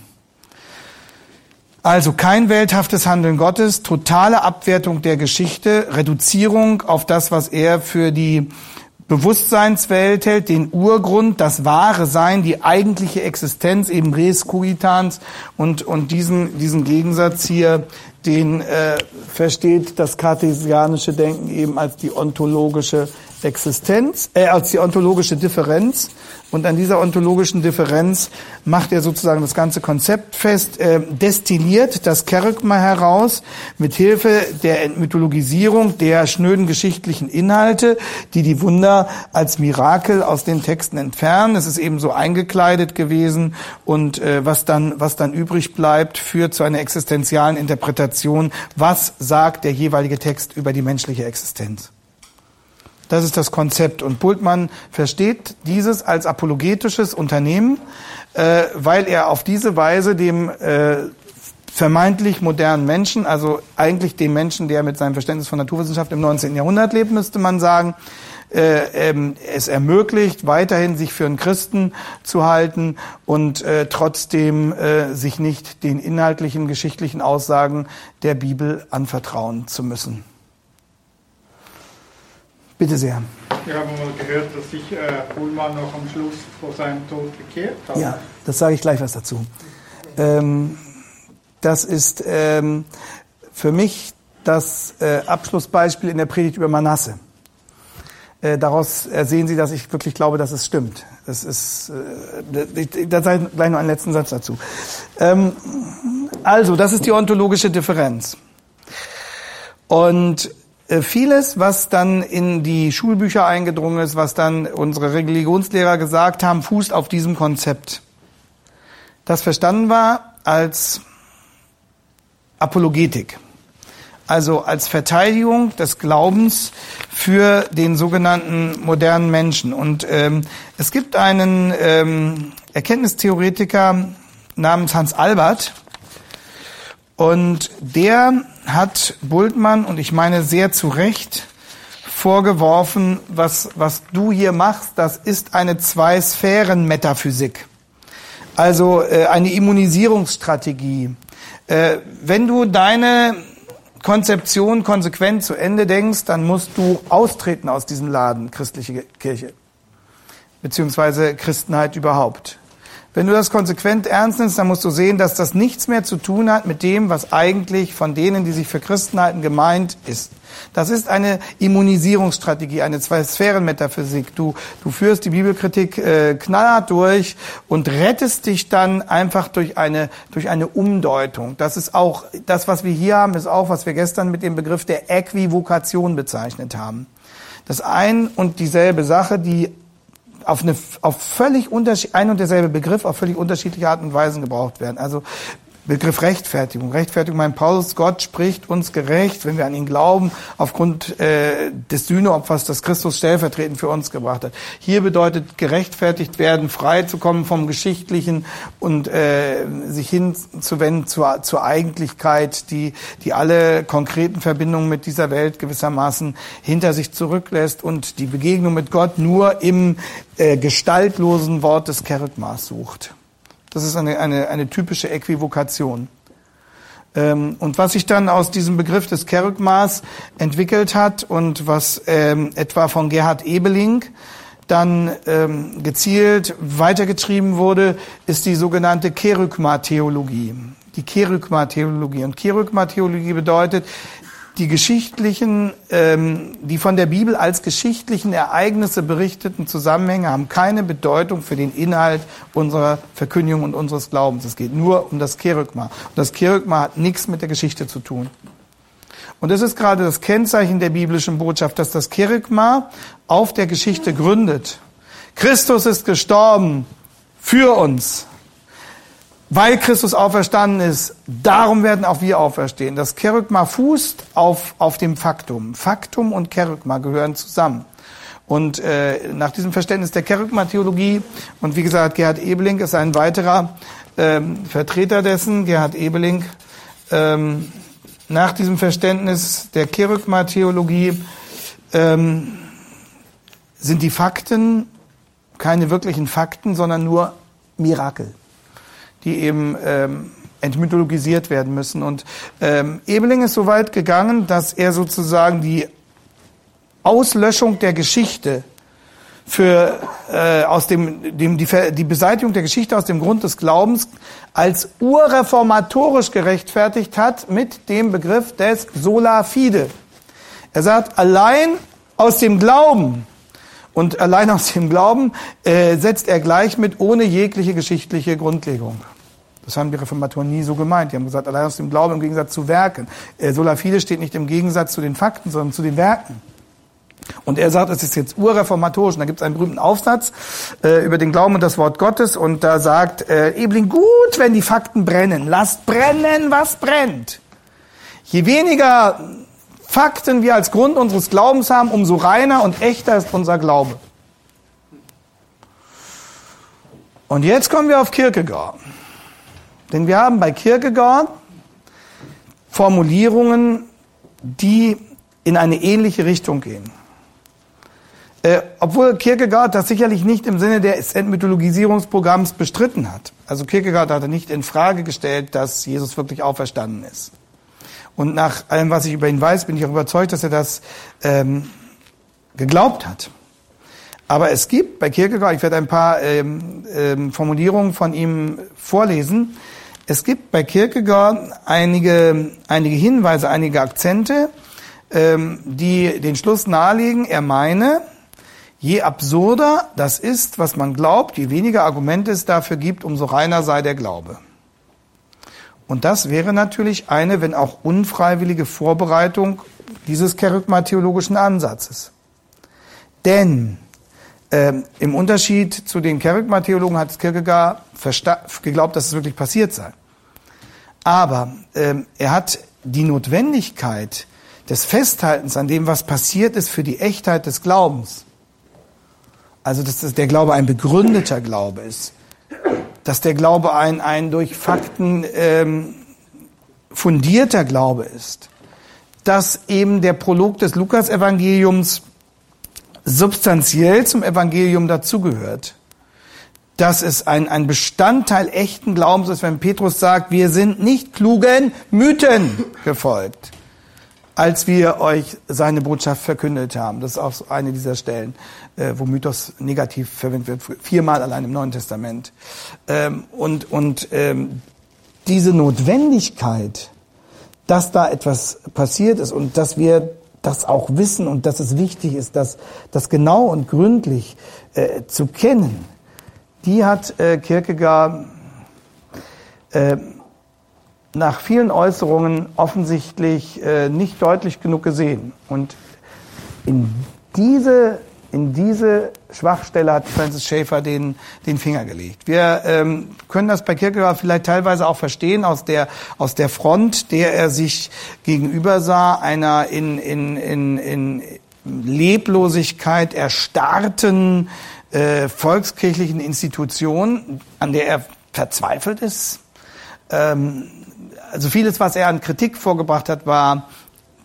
Also kein welthaftes Handeln Gottes, totale Abwertung der Geschichte, Reduzierung auf das, was er für die Bewusstseinswelt hält, den Urgrund, das wahre Sein, die eigentliche Existenz, eben res cogitans und, und diesen, diesen Gegensatz hier, den äh, versteht das kartesianische Denken eben als die ontologische Existenz, äh, als die ontologische Differenz. Und an dieser ontologischen Differenz macht er sozusagen das ganze Konzept fest, äh, destilliert das Kerygma heraus mit Hilfe der Entmythologisierung der schnöden geschichtlichen Inhalte, die die Wunder als Mirakel aus den Texten entfernen. Es ist eben so eingekleidet gewesen und äh, was dann was dann übrig bleibt, führt zu einer existenzialen Interpretation. Was sagt der jeweilige Text über die menschliche Existenz? Das ist das Konzept. Und Bultmann versteht dieses als apologetisches Unternehmen, äh, weil er auf diese Weise dem äh, vermeintlich modernen Menschen, also eigentlich dem Menschen, der mit seinem Verständnis von Naturwissenschaft im 19. Jahrhundert lebt, müsste man sagen, äh, ähm, es ermöglicht, weiterhin sich für einen Christen zu halten und äh, trotzdem äh, sich nicht den inhaltlichen, geschichtlichen Aussagen der Bibel anvertrauen zu müssen. Bitte sehr.
Wir haben mal gehört, dass sich äh, Pullman noch am Schluss vor seinem Tod bekehrt hat.
Ja, das sage ich gleich was dazu. Ähm, das ist ähm, für mich das äh, Abschlussbeispiel in der Predigt über Manasse. Äh, daraus sehen Sie, dass ich wirklich glaube, dass es stimmt. Das ist, äh, da sei gleich noch einen letzten Satz dazu. Ähm, also, das ist die ontologische Differenz. Und äh, vieles, was dann in die Schulbücher eingedrungen ist, was dann unsere Religionslehrer gesagt haben, fußt auf diesem Konzept. Das verstanden war als Apologetik, also als Verteidigung des Glaubens für den sogenannten modernen Menschen. Und ähm, es gibt einen ähm, Erkenntnistheoretiker namens Hans Albert, und der hat Bultmann, und ich meine sehr zu Recht, vorgeworfen, was, was du hier machst, das ist eine Zwei-Sphären-Metaphysik. Also äh, eine Immunisierungsstrategie. Äh, wenn du deine Konzeption konsequent zu Ende denkst, dann musst du austreten aus diesem Laden, christliche Kirche, beziehungsweise Christenheit überhaupt. Wenn du das konsequent ernst nimmst, dann musst du sehen, dass das nichts mehr zu tun hat mit dem, was eigentlich von denen, die sich für Christen halten, gemeint ist. Das ist eine Immunisierungsstrategie, eine Zwei-Sphären-Metaphysik. Du, du führst die Bibelkritik äh, knallhart durch und rettest dich dann einfach durch eine, durch eine Umdeutung. Das ist auch, das, was wir hier haben, ist auch, was wir gestern mit dem Begriff der Äquivokation bezeichnet haben. Das ein und dieselbe Sache, die auf eine auf völlig unterschied ein und derselbe Begriff auf völlig unterschiedliche Art und Weisen gebraucht werden. Also Begriff Rechtfertigung. Rechtfertigung, mein Paulus, Gott spricht uns gerecht, wenn wir an ihn glauben, aufgrund äh, des Sühneopfers, das Christus stellvertretend für uns gebracht hat. Hier bedeutet gerechtfertigt werden, frei zu kommen vom Geschichtlichen und äh, sich hinzuwenden zur, zur Eigentlichkeit, die, die alle konkreten Verbindungen mit dieser Welt gewissermaßen hinter sich zurücklässt und die Begegnung mit Gott nur im äh, gestaltlosen Wort des Kerygmas sucht. Das ist eine, eine, eine typische Äquivokation. Ähm, und was sich dann aus diesem Begriff des Kerygmas entwickelt hat und was ähm, etwa von Gerhard Ebeling dann ähm, gezielt weitergetrieben wurde, ist die sogenannte Kerygma-Theologie. die Kerygma-Theologie. Und Kerygma-Theologie bedeutet, die geschichtlichen, ähm, die von der Bibel als geschichtlichen Ereignisse berichteten Zusammenhänge haben keine Bedeutung für den Inhalt unserer Verkündigung und unseres Glaubens. Es geht nur um das Kerygma. Und das Kerygma hat nichts mit der Geschichte zu tun. Und das ist gerade das Kennzeichen der biblischen Botschaft, dass das Kerygma auf der Geschichte gründet. Christus ist gestorben für uns weil Christus auferstanden ist, darum werden auch wir auferstehen. Das Kerygma fußt auf, auf dem Faktum. Faktum und Kerygma gehören zusammen. Und äh, nach diesem Verständnis der Kerygma-Theologie, und wie gesagt, Gerhard Ebeling ist ein weiterer ähm, Vertreter dessen, Gerhard Ebeling, ähm, nach diesem Verständnis der Kerygma-Theologie ähm, sind die Fakten keine wirklichen Fakten, sondern nur Mirakel die eben ähm, entmythologisiert werden müssen. Und ähm, Ebeling ist so weit gegangen, dass er sozusagen die Auslöschung der Geschichte für äh, aus dem, dem die, die Beseitigung der Geschichte aus dem Grund des Glaubens als urreformatorisch gerechtfertigt hat mit dem Begriff des sola fide. Er sagt, allein aus dem Glauben und allein aus dem Glauben äh, setzt er gleich mit ohne jegliche geschichtliche Grundlegung. Das haben die Reformatoren nie so gemeint. Die haben gesagt, allein aus dem Glauben im Gegensatz zu Werken. Äh, Sola Fide steht nicht im Gegensatz zu den Fakten, sondern zu den Werken. Und er sagt, es ist jetzt urreformatorisch. Und da gibt es einen berühmten Aufsatz äh, über den Glauben und das Wort Gottes. Und da sagt äh, Ebling, gut, wenn die Fakten brennen. Lasst brennen, was brennt. Je weniger Fakten wir als Grund unseres Glaubens haben, umso reiner und echter ist unser Glaube. Und jetzt kommen wir auf Kierkegaard. Denn wir haben bei Kierkegaard Formulierungen, die in eine ähnliche Richtung gehen. Äh, obwohl Kierkegaard das sicherlich nicht im Sinne des Entmythologisierungsprogramms bestritten hat. Also Kierkegaard hatte nicht in Frage gestellt, dass Jesus wirklich auferstanden ist. Und nach allem, was ich über ihn weiß, bin ich auch überzeugt, dass er das ähm, geglaubt hat. Aber es gibt bei Kierkegaard, ich werde ein paar ähm, ähm, Formulierungen von ihm vorlesen, es gibt bei Kierkegaard einige, einige Hinweise, einige Akzente, ähm, die den Schluss nahelegen, er meine, je absurder das ist, was man glaubt, je weniger Argumente es dafür gibt, umso reiner sei der Glaube. Und das wäre natürlich eine, wenn auch unfreiwillige Vorbereitung dieses kerygma-theologischen Ansatzes. Denn ähm, im Unterschied zu den Kerygma-Theologen hat Kierkegaard geglaubt, dass es wirklich passiert sei. Aber ähm, er hat die Notwendigkeit des Festhaltens an dem, was passiert ist, für die Echtheit des Glaubens. Also, dass der Glaube ein begründeter Glaube ist. Dass der Glaube ein, ein durch Fakten ähm, fundierter Glaube ist. Dass eben der Prolog des Lukas-Evangeliums substanziell zum Evangelium dazugehört. Dass es ein, ein Bestandteil echten Glaubens ist, wenn Petrus sagt, wir sind nicht klugen Mythen gefolgt, als wir euch seine Botschaft verkündet haben. Das ist auch eine dieser Stellen, äh, wo Mythos negativ verwendet wird, viermal allein im Neuen Testament. Ähm, und und ähm, diese Notwendigkeit, dass da etwas passiert ist und dass wir das auch wissen und dass es wichtig ist, das, das genau und gründlich äh, zu kennen, die hat äh, Kierkegaard äh, nach vielen Äußerungen offensichtlich äh, nicht deutlich genug gesehen. Und in diese in diese Schwachstelle hat Francis Schaeffer den, den Finger gelegt. Wir ähm, können das bei Kierkegaard vielleicht teilweise auch verstehen aus der, aus der Front, der er sich gegenüber sah, einer in, in, in, in Leblosigkeit erstarrten äh, volkskirchlichen Institution, an der er verzweifelt ist. Ähm, also vieles, was er an Kritik vorgebracht hat, war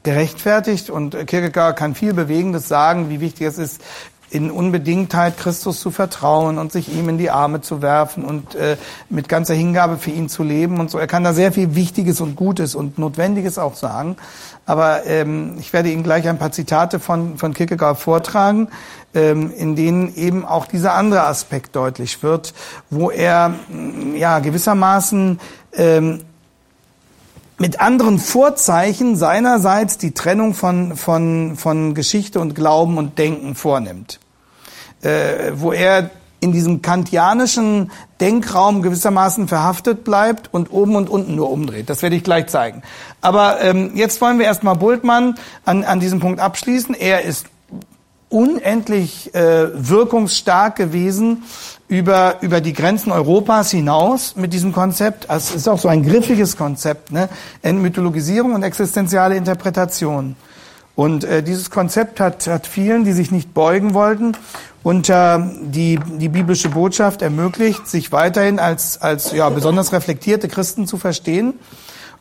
gerechtfertigt und Kierkegaard kann viel Bewegendes sagen, wie wichtig es ist, in Unbedingtheit Christus zu vertrauen und sich ihm in die Arme zu werfen und äh, mit ganzer Hingabe für ihn zu leben und so. Er kann da sehr viel Wichtiges und Gutes und Notwendiges auch sagen. Aber ähm, ich werde Ihnen gleich ein paar Zitate von, von Kierkegaard vortragen, ähm, in denen eben auch dieser andere Aspekt deutlich wird, wo er ja gewissermaßen ähm, mit anderen Vorzeichen seinerseits die Trennung von, von, von Geschichte und Glauben und Denken vornimmt. Äh, wo er in diesem kantianischen Denkraum gewissermaßen verhaftet bleibt und oben und unten nur umdreht. Das werde ich gleich zeigen. Aber ähm, jetzt wollen wir erstmal Bultmann an, an diesem Punkt abschließen. Er ist unendlich äh, wirkungsstark gewesen über, über die Grenzen Europas hinaus mit diesem Konzept. Es ist auch so ein griffiges Konzept, ne? Entmythologisierung und existenziale Interpretation. Und äh, dieses Konzept hat, hat vielen, die sich nicht beugen wollten, unter die, die biblische Botschaft ermöglicht, sich weiterhin als, als ja, besonders reflektierte Christen zu verstehen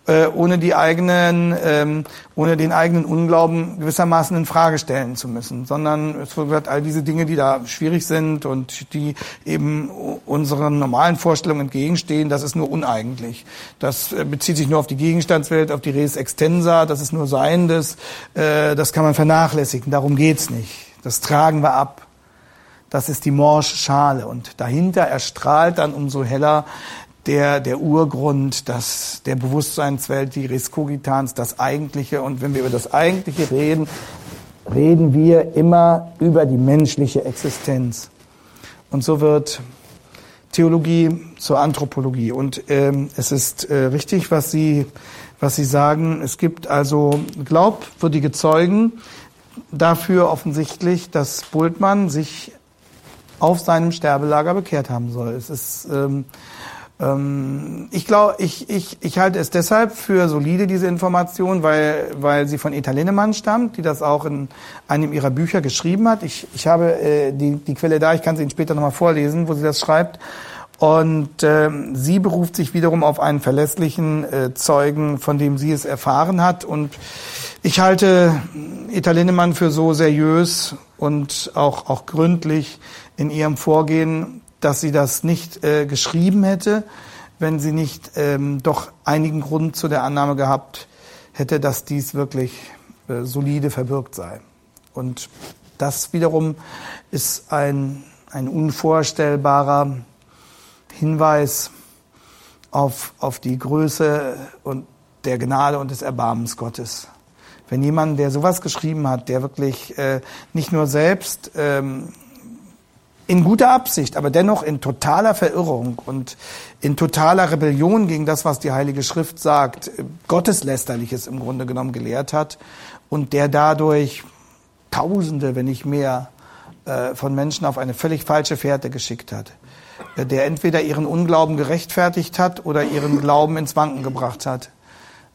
äh, ohne die eigenen, ähm, ohne den eigenen Unglauben gewissermaßen in Frage stellen zu müssen, sondern es wird all diese Dinge, die da schwierig sind und die eben unseren normalen Vorstellungen entgegenstehen, das ist nur uneigentlich. Das äh, bezieht sich nur auf die Gegenstandswelt, auf die Res Extensa, das ist nur Seiendes, äh, das kann man vernachlässigen, darum geht's nicht. Das tragen wir ab. Das ist die morsche Schale und dahinter erstrahlt dann umso heller der, der Urgrund, das, der Bewusstseinswelt, die Res Cogitans, das Eigentliche. Und wenn wir über das Eigentliche reden, reden wir immer über die menschliche Existenz. Und so wird Theologie zur Anthropologie. Und ähm, es ist äh, richtig, was Sie, was Sie sagen. Es gibt also glaubwürdige Zeugen dafür offensichtlich, dass Bultmann sich auf seinem Sterbelager bekehrt haben soll. Es ist ähm, ich glaube, ich, ich, ich halte es deshalb für solide, diese Information, weil, weil sie von Eta Linnemann stammt, die das auch in einem ihrer Bücher geschrieben hat. Ich, ich habe äh, die, die Quelle da, ich kann sie Ihnen später nochmal vorlesen, wo sie das schreibt. Und äh, sie beruft sich wiederum auf einen verlässlichen äh, Zeugen, von dem sie es erfahren hat. Und ich halte Eta Linnemann für so seriös und auch, auch gründlich in ihrem Vorgehen, dass sie das nicht äh, geschrieben hätte, wenn sie nicht ähm, doch einigen Grund zu der Annahme gehabt hätte, dass dies wirklich äh, solide verbirgt sei. Und das wiederum ist ein, ein unvorstellbarer Hinweis auf, auf die Größe und der Gnade und des Erbarmens Gottes. Wenn jemand, der sowas geschrieben hat, der wirklich äh, nicht nur selbst ähm, in guter Absicht, aber dennoch in totaler Verirrung und in totaler Rebellion gegen das, was die Heilige Schrift sagt, Gotteslästerliches im Grunde genommen gelehrt hat und der dadurch Tausende, wenn nicht mehr, äh, von Menschen auf eine völlig falsche Fährte geschickt hat, äh, der entweder ihren Unglauben gerechtfertigt hat oder ihren Glauben ins Wanken gebracht hat.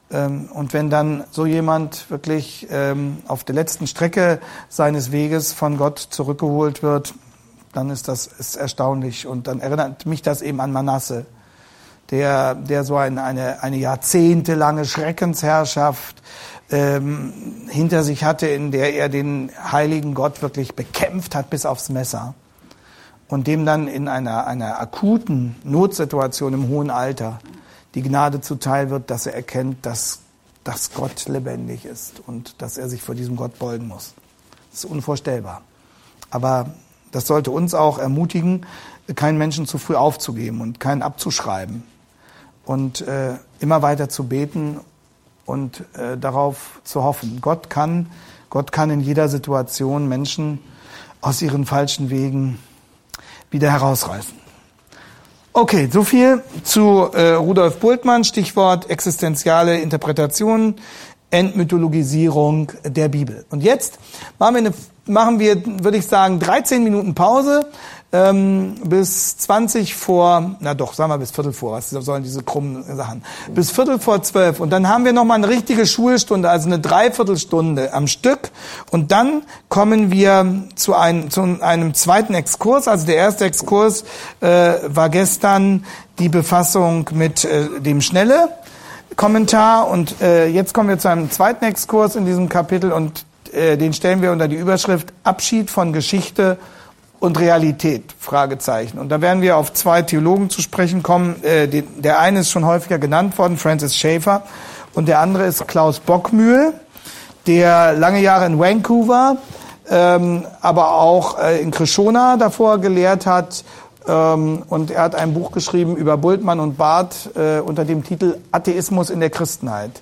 Ähm, und wenn dann so jemand wirklich ähm, auf der letzten Strecke seines Weges von Gott zurückgeholt wird, dann ist das ist erstaunlich. Und dann erinnert mich das eben an Manasse, der, der so ein, eine, eine jahrzehntelange Schreckensherrschaft ähm, hinter sich hatte, in der er den heiligen Gott wirklich bekämpft hat bis aufs Messer. Und dem dann in einer, einer akuten Notsituation im hohen Alter die Gnade zuteil wird, dass er erkennt, dass, dass Gott lebendig ist und dass er sich vor diesem Gott beugen muss. Das ist unvorstellbar. Aber das sollte uns auch ermutigen, keinen Menschen zu früh aufzugeben und keinen abzuschreiben und äh, immer weiter zu beten und äh, darauf zu hoffen. Gott kann, Gott kann in jeder Situation Menschen aus ihren falschen Wegen wieder herausreißen. Okay, so viel zu äh, Rudolf Bultmann, Stichwort existenziale Interpretation, Entmythologisierung der Bibel. Und jetzt machen wir eine machen wir, würde ich sagen, 13 Minuten Pause ähm, bis 20 vor, na doch, sagen wir bis Viertel vor, was sollen diese krummen Sachen, bis Viertel vor zwölf. Und dann haben wir nochmal eine richtige Schulstunde, also eine Dreiviertelstunde am Stück. Und dann kommen wir zu einem, zu einem zweiten Exkurs. Also der erste Exkurs äh, war gestern die Befassung mit äh, dem Schnelle. Kommentar und äh, jetzt kommen wir zu einem zweiten Exkurs in diesem Kapitel und äh, den stellen wir unter die Überschrift Abschied von Geschichte und Realität, Fragezeichen. Und da werden wir auf zwei Theologen zu sprechen kommen. Äh, den, der eine ist schon häufiger genannt worden, Francis Schaeffer, und der andere ist Klaus Bockmühl, der lange Jahre in Vancouver, ähm, aber auch äh, in Krishona davor gelehrt hat Ähm, und er hat ein Buch geschrieben über Bultmann und Barth äh, unter dem Titel Atheismus in der Christenheit.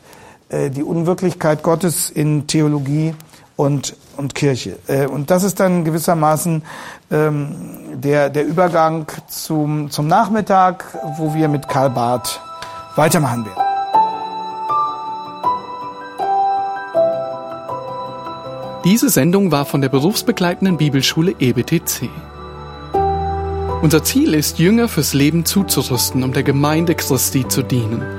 Äh, die Unwirklichkeit Gottes in Theologie und, und Kirche. Äh, und das ist dann gewissermaßen ähm, der, der Übergang zum, zum Nachmittag, wo wir mit Karl Barth weitermachen werden.
Diese Sendung war von der berufsbegleitenden Bibelschule EBTC. Unser Ziel ist, Jünger fürs Leben zuzurüsten, um der Gemeinde Christi zu dienen.